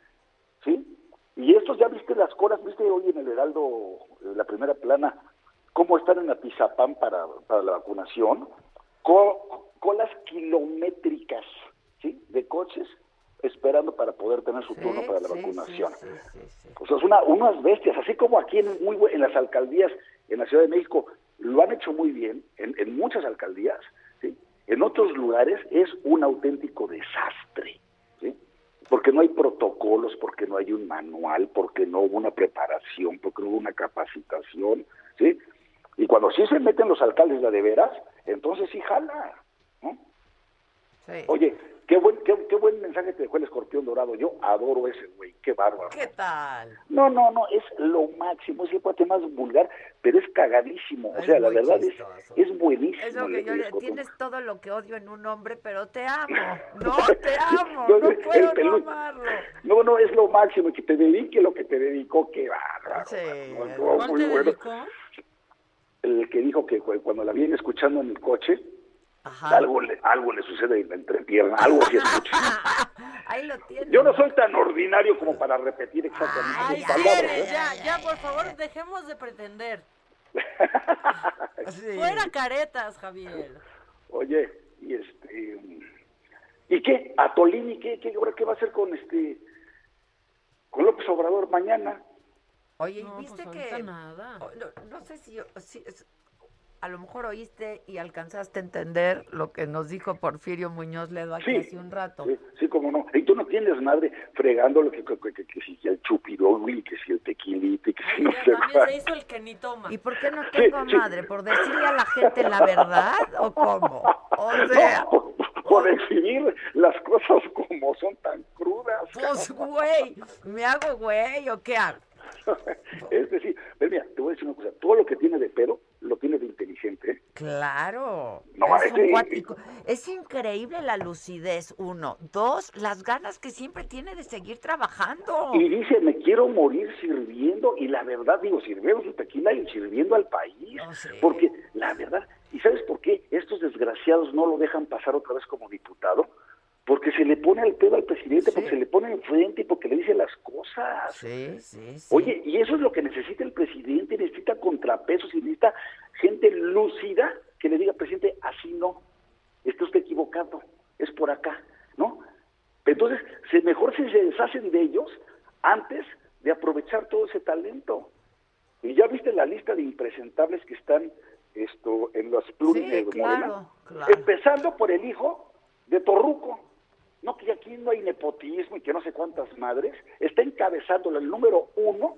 R: ¿sí? Y estos ya viste las colas, viste hoy en el Heraldo, eh, la primera plana, cómo están en Atizapán para, para la vacunación, Co- colas kilométricas, ¿sí? De coches esperando para poder tener su turno para la vacunación. O sea, es una, unas bestias, así como aquí en, muy, en las alcaldías, en la Ciudad de México, lo han hecho muy bien, en, en muchas alcaldías, ¿sí? En otros lugares es un auténtico desastre, ¿sí? Porque no hay protocolos, porque no hay un manual, porque no hubo una preparación, porque no hubo una capacitación, ¿sí? Y cuando sí se meten los alcaldes la de veras, entonces sí jala, ¿no? Oye, qué buen, qué, qué buen mensaje te dejó el escorpión dorado. Yo adoro ese güey, qué bárbaro.
A: ¿Qué tal?
R: No, no, no, es lo máximo, es el cuate más vulgar, pero es cagadísimo. O sea, la verdad es,
A: chistoso.
R: es buenísimo.
A: Es lo que yo le... Tienes todo lo que odio en un hombre, pero te amo. [LAUGHS] No, te amo.
R: No,
A: No puedo no amarlo.
R: No, no, es lo máximo, que te dedique lo que te dedicó, qué bárbaro.
A: Sí.
R: No, estuvo
E: ¿Cuál
R: muy
E: te
R: bueno.
E: dedicó?
R: El que dijo que cu- cuando la viene escuchando en el coche, algo le, algo le sucede en la entrepierna, algo que escucha. [LAUGHS]
A: Ahí lo tienes.
R: Yo no soy tan ordinario como para repetir exactamente
E: Ay,
R: sus palabras. ¿eh?
E: ya, ya, por favor, dejemos de pretender. [LAUGHS] Fuera caretas, Javier.
R: Oye, y este ¿y qué? ¿A Tolini qué, qué, ahora qué va a hacer con este con López Obrador mañana?
A: Oye,
E: No,
A: ¿viste
E: pues
A: que...?
E: nada.
A: No, no sé si, yo- si- es- a lo mejor oíste y alcanzaste a entender lo que nos dijo Porfirio Muñoz Ledo aquí
R: Sí.
A: hace un rato.
R: Sí, sí, como no. Y tú no tienes madre fregándolo que, que, que, que si el chupirogui, que si el tequilito, y que si no sé
E: También
R: cuál.
E: se hizo el que ni toma.
A: ¿Y por qué no tengo
R: sí.
A: madre? ¿Por decirle a la gente la verdad o cómo? O [LAUGHS] sea,
R: No, por exhibir las cosas como son tan crudas.
A: pues güey, ¿me hago güey o qué hago? [LAUGHS]
R: Es decir, pero mira, te voy a decir una cosa, todo lo que tiene de pedo, lo tiene de inteligente. ¿eh?
A: Claro.
R: No,
A: es,
R: ese-
A: cuático. es increíble la lucidez, uno. Dos, las ganas que siempre tiene de seguir trabajando.
R: Y dice, me quiero morir sirviendo, y la verdad, digo, sirviendo su tequila y sirviendo al país. Porque la verdad, ¿y sabes por qué estos desgraciados no lo dejan pasar otra vez como diputado? Porque se le pone al pedo al presidente, porque se le pone enfrente y porque le dice las cosas.
A: Sí, sí, sí.
R: Oye, y eso es lo que necesita el presidente, necesita contrapesos y necesita gente lúcida que le diga, presidente, así no, está usted equivocado, es por acá, ¿no? Entonces, se, mejor si se deshacen de ellos antes de aprovechar todo ese talento. Y ya viste la lista de impresentables que están esto en los plurines
A: claro, claro.
R: Empezando por el hijo de Torruco. No, que aquí no hay nepotismo y que no sé cuántas madres. Está encabezándolo el número uno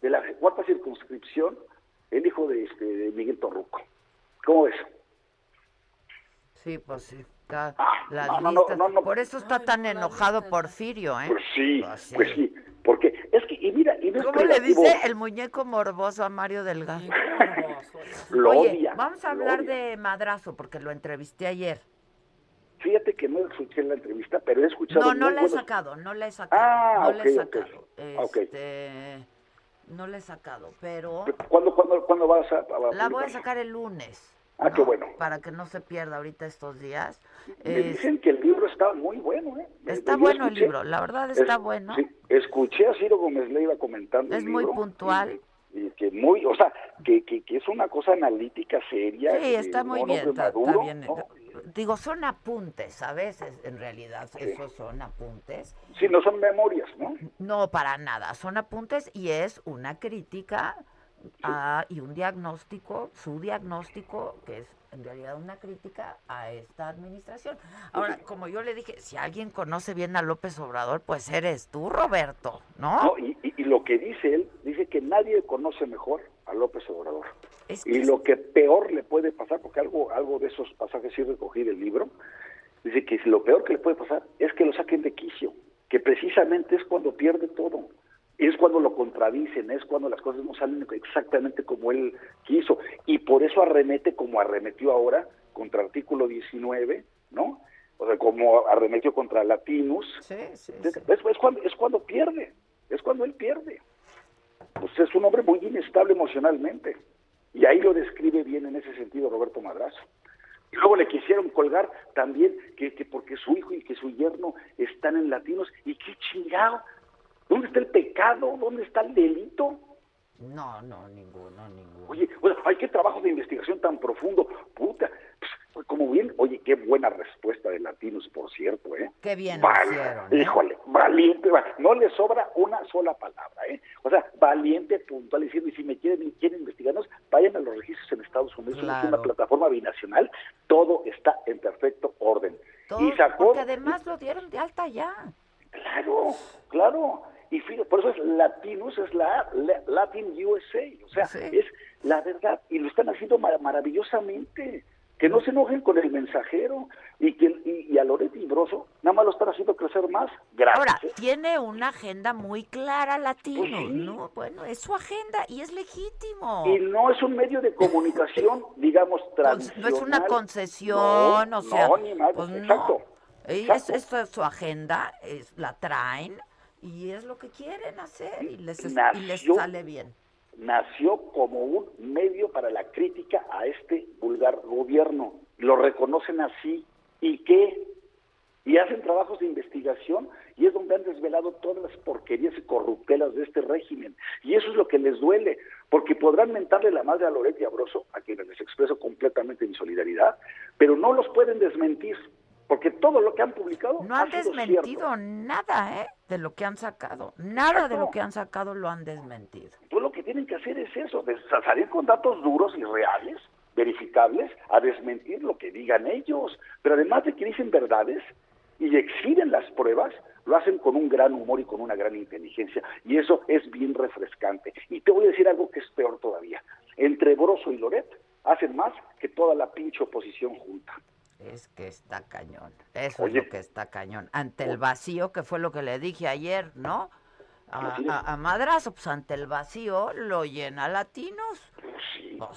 R: de la cuarta circunscripción, el hijo de, este, de Miguel Torruco. ¿Cómo ves?
A: Sí, pues sí. está- las
R: no, no, no,
A: listas.
R: no, no.
A: Por eso está tan enojado Porfirio, ¿eh?
R: Pues sí,
A: Pues sí.
R: pues sí. Porque es que, y mira, y
A: ¿Cómo le dice el muñeco morboso a Mario Delgado? [LAUGHS]
R: Lo
A: Oye,
R: odia,
A: vamos a
R: lo
A: hablar
R: odia.
A: de Madrazo, porque lo entrevisté ayer.
R: Fíjate que no escuché la entrevista, pero he escuchado.
A: No, no la he sacado, no la he sacado.
R: Ah,
A: no
R: ok,
A: la he sacado.
R: Ok.
A: Este, no la he sacado, pero
R: ¿Cuándo, cuándo, cuándo vas a, a
A: la voy a sacar el lunes.
R: Ah, qué bueno.
A: Para que no se pierda ahorita estos días.
R: Me
A: Es-
R: dicen que el libro está muy bueno, ¿eh?
A: está
R: Yo
A: bueno el libro, la verdad está
R: es-
A: bueno.
R: sí, escuché a Ciro Gómez Leiva comentando
A: Es
R: el
A: muy
R: libro,
A: puntual.
R: Y, y que muy, o sea, que, que, que es una cosa analítica seria.
A: Sí, está muy bien,
R: de
A: está, está
R: Maduro,
A: bien.
R: ¿no?
A: Digo, son apuntes, a veces, en realidad, esos son apuntes.
R: Sí, no son memorias, ¿no?
A: No, para nada, son apuntes y es una crítica a- y un diagnóstico, su diagnóstico, que es en realidad una crítica a esta administración. Ahora, como yo le dije, si alguien conoce bien a López Obrador, pues eres tú, Roberto, ¿no?
R: No, y, y- y lo que dice él, dice que nadie conoce mejor a López Obrador.
A: Es
R: y lo que peor le puede pasar, porque algo, algo de esos pasajes sí recogí del libro, dice que lo peor que le puede pasar es que lo saquen de quicio, que precisamente es cuando pierde todo. Es cuando lo contradicen, es cuando las cosas no salen exactamente como él quiso. Y por eso arremete como arremetió ahora contra artículo 19, ¿no? O sea, como arremetió contra Latinus. Es, es cuando, es cuando pierde, es cuando él pierde. Pues es un hombre muy inestable emocionalmente. Y ahí lo describe bien en ese sentido Roberto Madrazo. Y luego le quisieron colgar también que, que porque su hijo y que su yerno están en latinos. ¿Y qué chingado? ¿Dónde está el pecado? ¿Dónde está el delito?
A: No, no, ninguno, ninguno.
R: Oye, oye, ay, qué trabajo de investigación tan profundo. Puta, pues, como bien, oye, qué buena respuesta de latinos, por cierto, ¿eh?
A: Qué bien
R: Val-
A: lo hicieron. ¿eh?
R: Híjole, valiente, va- no le sobra una sola palabra, ¿eh? O sea, valiente, puntual, diciendo, y si me quieren, quieren investigarnos, vayan a los registros en Estados Unidos,
A: Claro.
R: una plataforma binacional, todo está en perfecto orden.
A: Todo,
R: y sacó,
A: porque además lo dieron de alta ya.
R: claro, claro, y fíjate, por eso es Latinos, es la, la- Latin USA, o sea, es la verdad, y lo están haciendo mar- maravillosamente. Que no se enojen con el mensajero y que y, y a Loretti y Broso nada más lo están haciendo crecer más. Gracias.
A: Ahora,
R: ¿eh?
A: tiene una agenda muy clara latino,
R: Pues sí.
A: ¿no? Bueno, es su agenda y es legítimo.
R: Y no es un medio de comunicación, [LAUGHS] digamos, tradicional.
A: no es una concesión,
R: No,
A: o sea,
R: no, ni más,
A: pues no.
R: exacto.
A: Ellos,
R: exacto.
A: esto es su agenda, es, la traen y es lo que quieren hacer y les, es- y les
R: Nació-
A: sale bien.
R: nació como un medio para la crítica a este vulgar gobierno. Lo reconocen así. ¿Y qué? Y hacen trabajos de investigación y es donde han desvelado todas las porquerías y corruptelas de este régimen. Y eso es lo que les duele, porque podrán mentarle la madre a Loretti y a Broso, a quienes les expreso completamente mi solidaridad, pero no los pueden desmentir, porque todo lo que han publicado
A: No
R: ha
A: han
R: sido
A: desmentido
R: cierto.
A: nada, ¿eh? De lo que han sacado. Nada de lo que han sacado lo han desmentido.
R: Lo que tienen que hacer es eso, de salir con datos duros y reales, verificables, a desmentir lo que digan ellos. Pero además de que dicen verdades y exhiben las pruebas, lo hacen con un gran humor y con una gran inteligencia. Y eso es bien refrescante. Y te voy a decir algo que es peor todavía. Entre Broso y Loret hacen más que toda la pinche oposición junta.
A: Es que está cañón. Eso
R: Oye.
A: es lo que está cañón. Ante el vacío, que fue lo que le dije ayer, ¿no? A,
R: Así es.
A: a- a Madrazo, pues ante el vacío lo llena Latinos.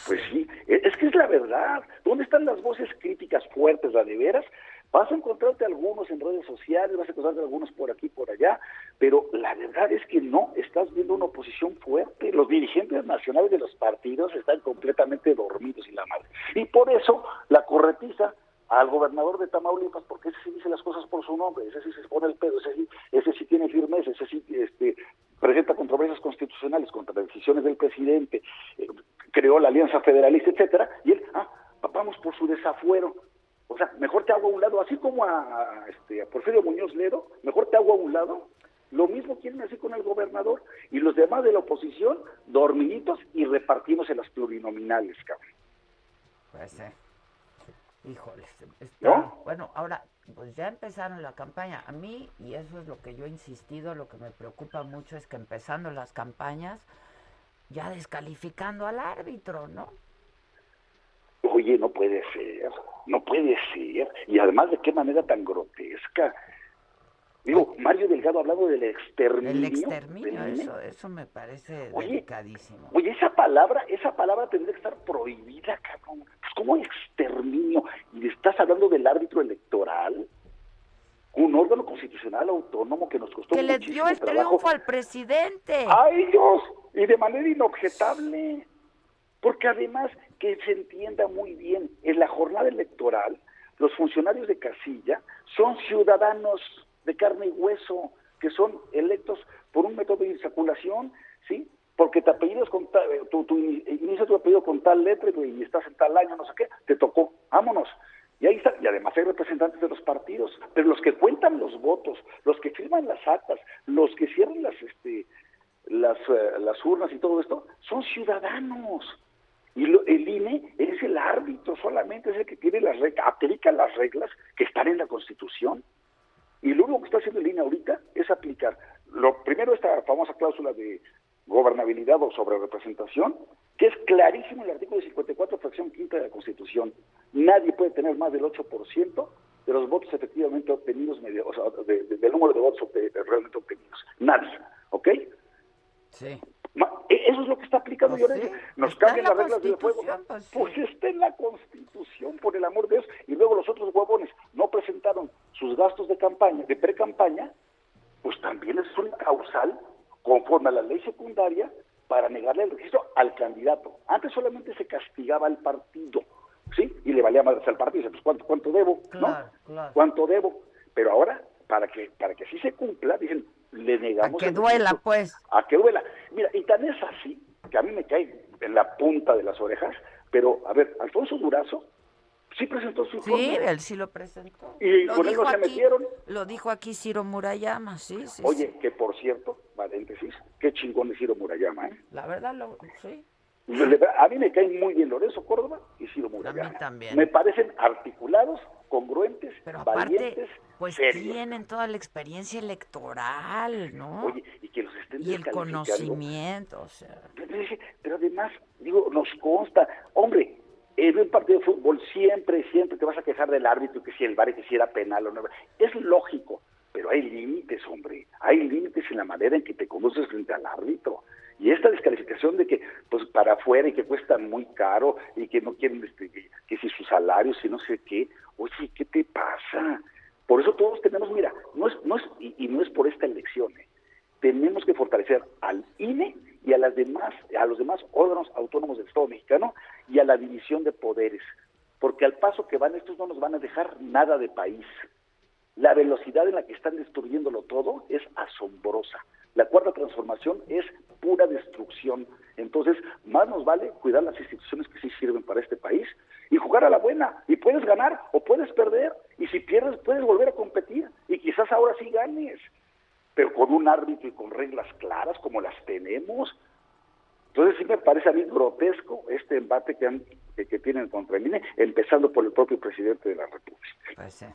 R: Pues sí, e- es que es la verdad. ¿Dónde están las voces críticas fuertes, la de veras? Vas a encontrarte algunos en redes sociales, vas a encontrarte algunos por aquí, por allá, pero la verdad es que no, estás viendo una oposición fuerte. Los dirigentes nacionales de los partidos están completamente dormidos y la madre. Y por eso la corretiza al gobernador de Tamaulipas, porque ese sí dice las cosas por su nombre, ese sí se pone el pedo, ese sí, ese sí tiene firmeza, ese sí este, presenta controversias constitucionales contra decisiones del presidente, eh, creó la Alianza Federalista, etcétera, y él, ah, vamos por su desafuero. O sea, mejor te hago a un lado, así como a, este, a Porfirio Muñoz Ledo, mejor te hago a un lado. Lo mismo quieren hacer con el gobernador y los demás de la oposición, dormiditos y repartimos en las plurinominales, cabrón.
A: Pues sí. Híjole, está-
R: ¿No?
A: bueno, ahora, pues ya empezaron la campaña. A mí, y eso es lo que yo he insistido, lo que me preocupa mucho es que empezando las campañas, ya descalificando al árbitro, ¿no?
R: Oye, no puede ser, no puede ser. Y además, ¿de qué manera tan grotesca? Digo, Mario Delgado ha hablado del exterminio.
A: El exterminio,
R: del
A: eso, eso me parece
R: Oye,
A: delicadísimo.
R: Oye, esa palabra, esa palabra tendría que estar prohibida, cabrón. Pues, ¿cómo exterminio? Y estás hablando del árbitro electoral, un órgano constitucional autónomo que nos costó
A: Que le dio el
R: trabajo.
A: triunfo al presidente.
R: a ellos y de manera inobjetable. Porque además, que se entienda muy bien, en la jornada electoral, los funcionarios de casilla son ciudadanos de carne y hueso, que son electos por un método de insaculación, ¿sí? Porque te apellidas con tal, tu, tu ini- inicia tu apellido con tal letra y estás en tal año, no sé qué, te tocó, vámonos. Y ahí está, y además hay representantes de los partidos, pero los que cuentan los votos, los que firman las actas, los que cierran las este las, eh, las urnas y todo esto, son ciudadanos. Y lo- el INE es el árbitro solamente, es el que tiene las reglas, aplica las reglas que están en la Constitución. Y lo único que está haciendo el INE ahorita es aplicar, lo primero esta famosa cláusula de gobernabilidad o sobre representación, que es clarísimo en el artículo 54, fracción quinta de la Constitución. Nadie puede tener más del 8% de los votos efectivamente obtenidos, medio- o sea, de- de- del número de votos obte- realmente obtenidos. Nadie, ¿ok?
A: Sí.
R: E- Eso es lo que está aplicando
A: Pues sí,
R: Nos cambian
A: la
R: las reglas del juego.
A: Pues sí.
R: Pues está en la Constitución, por el amor de Dios. Y luego los otros huevones no presentaron sus gastos de campaña, de pre-campaña, pues también es una causal conforme a la ley secundaria para negarle el registro al candidato. Antes solamente se castigaba al partido, ¿sí? Y le valía más al partido, dice, pues ¿cuánto, cuánto debo?
A: Claro,
R: ¿no?
A: claro.
R: ¿Cuánto debo? Pero ahora, para que para que sí se cumpla, dicen, le
A: A
R: negamos
A: que
R: el
A: duela, pues.
R: a que duela. Mira, y tan es así que a mí me cae en la punta de las orejas, pero a ver, Alfonso Durazo sí presentó su
A: Sí,
R: informe.
A: él sí lo presentó.
R: Y
A: Lo
R: con él no se metieron.
A: Lo dijo aquí Ciro Murayama, sí, sí.
R: Oye,
A: sí.
R: que por cierto, paréntesis, qué chingón es Ciro Murayama, ¿eh?
A: La verdad, lo, sí.
R: A mí me caen muy bien Lorenzo Córdoba y Ciro Murayama.
A: también.
R: Me parecen articulados, congruentes,
A: Pero aparte,
R: valientes,
A: pues
R: serios.
A: tienen toda la experiencia electoral, ¿no?
R: Oye, y que los estén
A: y el conocimiento, o sea.
R: Pero además, digo, nos consta, hombre, en un partido de fútbol siempre, siempre te vas a quejar del árbitro, que si el VAR, que si era penal o no. Es lógico, pero hay límites, hombre. Hay límites en la manera en que te conduces frente al árbitro. Y esta descalificación de que, pues, para afuera y que cuestan muy caro y que no quieren, este, que, si sus salarios y no sé qué. Oye, ¿qué te pasa? Por eso todos tenemos, mira, no es, no es, y, y no es por esta elección, ¿eh? tenemos que fortalecer al INE y a las demás, a los demás órganos autónomos del Estado mexicano y a la división de poderes, porque al paso que van estos no nos van a dejar nada de país. La velocidad en la que están destruyéndolo todo es asombrosa. La cuarta transformación es pura destrucción. Entonces, más nos vale cuidar las instituciones que sí sirven para este país y jugar a la buena. Y puedes ganar o puedes perder. Y si pierdes, puedes volver a competir. Y quizás ahora sí ganes. Pero con un árbitro y con reglas claras como las tenemos. Entonces sí me parece a mí grotesco este embate que, han, que, que tienen contra el INE, empezando por el propio presidente de la República.
A: Pues sí.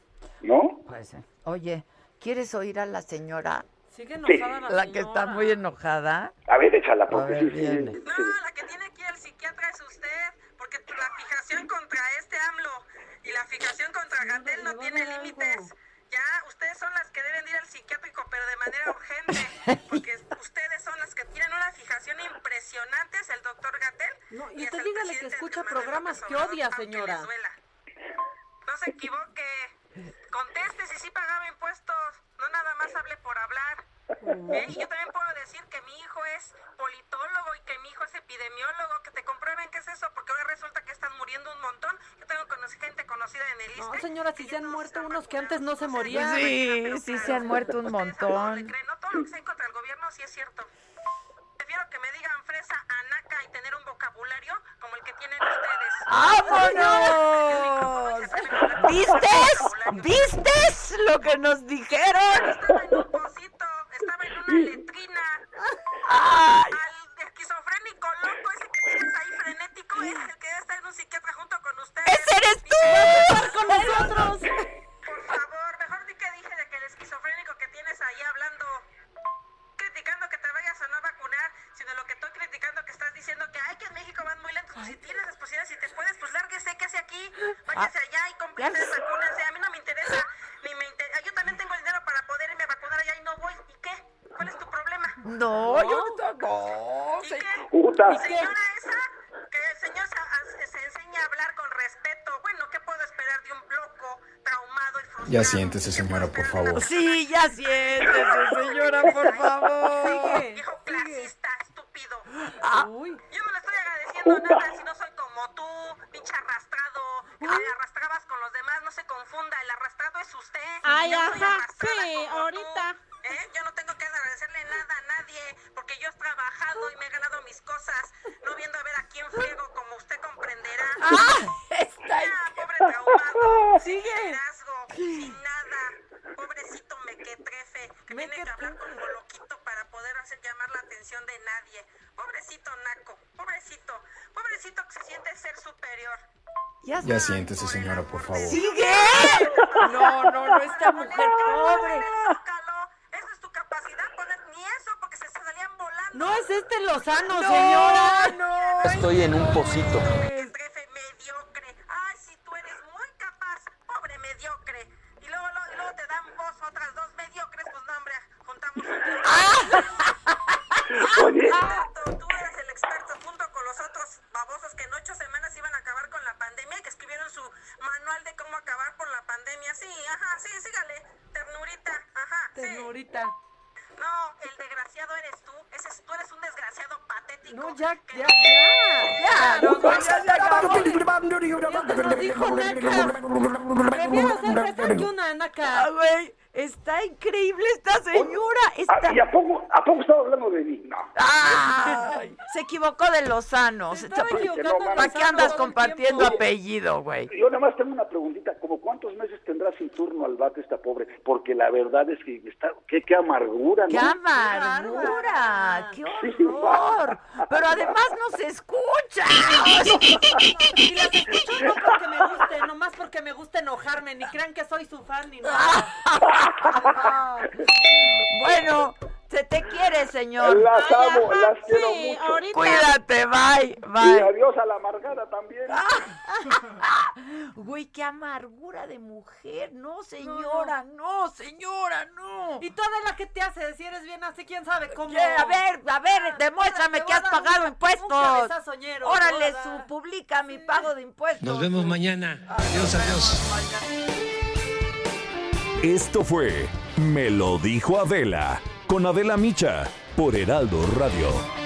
R: ¿No?
A: Pues sí. Oye, ¿quieres oír a la señora?
E: Sigue
R: enojada
E: la
A: La que está muy enojada.
R: A ver, échala, porque
A: ver,
R: sí, sí,
A: viene.
R: sí,
O: No, la que tiene que ir al psiquiatra es usted, porque la fijación contra este AMLO y la fijación contra Gatel no tiene límites. Ya, ustedes son las que deben ir al psiquiátrico, pero de manera urgente, [LAUGHS] porque ustedes son las que tienen una fijación impresionante, es el doctor Gatel.
E: No, y
O: es
E: usted
O: el
E: dígale que escucha programas que odia, señora.
O: No se equivoque. Conteste si sí pagaba impuestos. No nada más hable por hablar. ¿Eh? Y yo también puedo decir que mi hijo es politólogo y que mi hijo es epidemiólogo. Que te comprueben qué es eso, porque ahora resulta que están muriendo un montón. Yo tengo gente conocida en el
E: No,
O: ISSSTE.
E: señora, si se han muerto unos que antes no se morían.
A: Sí, sí se han muerto un montón.
O: No todo lo que sea en contra del gobierno sí es cierto. Prefiero que me digan fresa, anaca y tener un vocabulario como el que tienen ustedes.
A: ¡Vámonos! ¿Vistes? ¿Vistes lo que nos dijeron?
O: Estaba en un pocito, estaba en una letrina.
A: Ay.
O: Al esquizofrénico loco ese que tienes ahí frenético es el que debe estar en un psiquiatra junto con ustedes.
A: ¡Ese eres tú!
E: con nosotros!
O: Por favor, mejor di que dije de que el esquizofrénico que tienes ahí hablando, criticando que te vayas a no vacunar, sino lo que estoy criticando que estás diciendo que ay que en México van muy lentos. Pues si tienes las posibilidades, si te puedes, pues lárguese, ¿qué hace aquí? Váyase allá y cómprese, vacúnense. A mí no me interesa, ni me interesa. Yo también tengo el dinero para poder irme a vacunar allá y no voy. ¿Y qué? ¿Cuál es tu problema?
A: No, yo no. no,
O: ¿Y
A: se-
R: Puta.
O: Mi señora esa, que el señor se, se enseña a hablar con respeto. Bueno, ¿qué puedo esperar de un loco traumado y frustrado?
S: Ya siéntese, señora, por favor.
A: Sí, ya siéntese, señora, por [LAUGHS] favor.
O: Viejo clasista, estúpido.
A: Ah.
E: Uy.
O: Yo no le estoy agradeciendo nada si no soy como tú, pinche arrastrado, que te arrastrabas con los demás, no se confunda, el arrastrado es usted.
T: Ay,
O: Yo no soy
T: ajá,
O: arrastrada
T: sí,
O: como tú,
T: ahorita.
O: ¿eh? Yo no tengo que agradecerle nada a nadie, porque yo he trabajado y me he ganado mis cosas, no viendo a ver a quién friego, como usted comprenderá.
A: Ah, está
O: Ya, pobre traumado,
U: tiene que hablar como loquito para poder hacer llamar la atención de nadie. Pobrecito Naco, pobrecito, pobrecito que se siente ser superior.
A: Ya,
S: siéntese, señora, por favor.
A: ¡Sigue! No, no, no, esta mujer pobre.
U: Esa es tu capacidad, poner ni eso porque se salían volando.
E: No es este Lozano,
A: No,
E: señora.
A: no.
O: Estoy en un pocito.
U: De
A: ¿Para qué andas compartiendo
E: tiempo.
A: apellido, güey?
R: Yo nada más tengo una preguntita, ¿como cuántos meses tendrá sin turno al bate esta pobre? Porque la verdad es que está, qué, qué amargura, ¿no?
A: ¡Qué amargura! ¡Qué horror! Pero además no se escucha.
E: Y las escucho no porque me guste, nomás porque me gusta enojarme, ni crean que soy su fan ni nada. [LAUGHS]
A: Bueno, se te quiere, señor.
R: Las amo, las quiero
E: sí,
R: mucho.
E: ahorita.
A: Cuídate, bye,
R: Y
A: bye.
R: adiós a la amargada también. [LAUGHS]
A: Güey, qué amargura de mujer. No, señora, no, señora, no.
E: Y toda la que te hace decir eres bien así, quién sabe cómo.
A: A ver, a ver, demuéstrame
E: te
A: que has pagado
E: un-
A: impuestos.
E: un
A: Órale,
E: a dar.
A: su publica mi pago de impuestos.
H: Nos vemos mañana. Adiós, adiós.
D: Esto fue Me lo dijo Adela con Adela Micha por Heraldo Radio.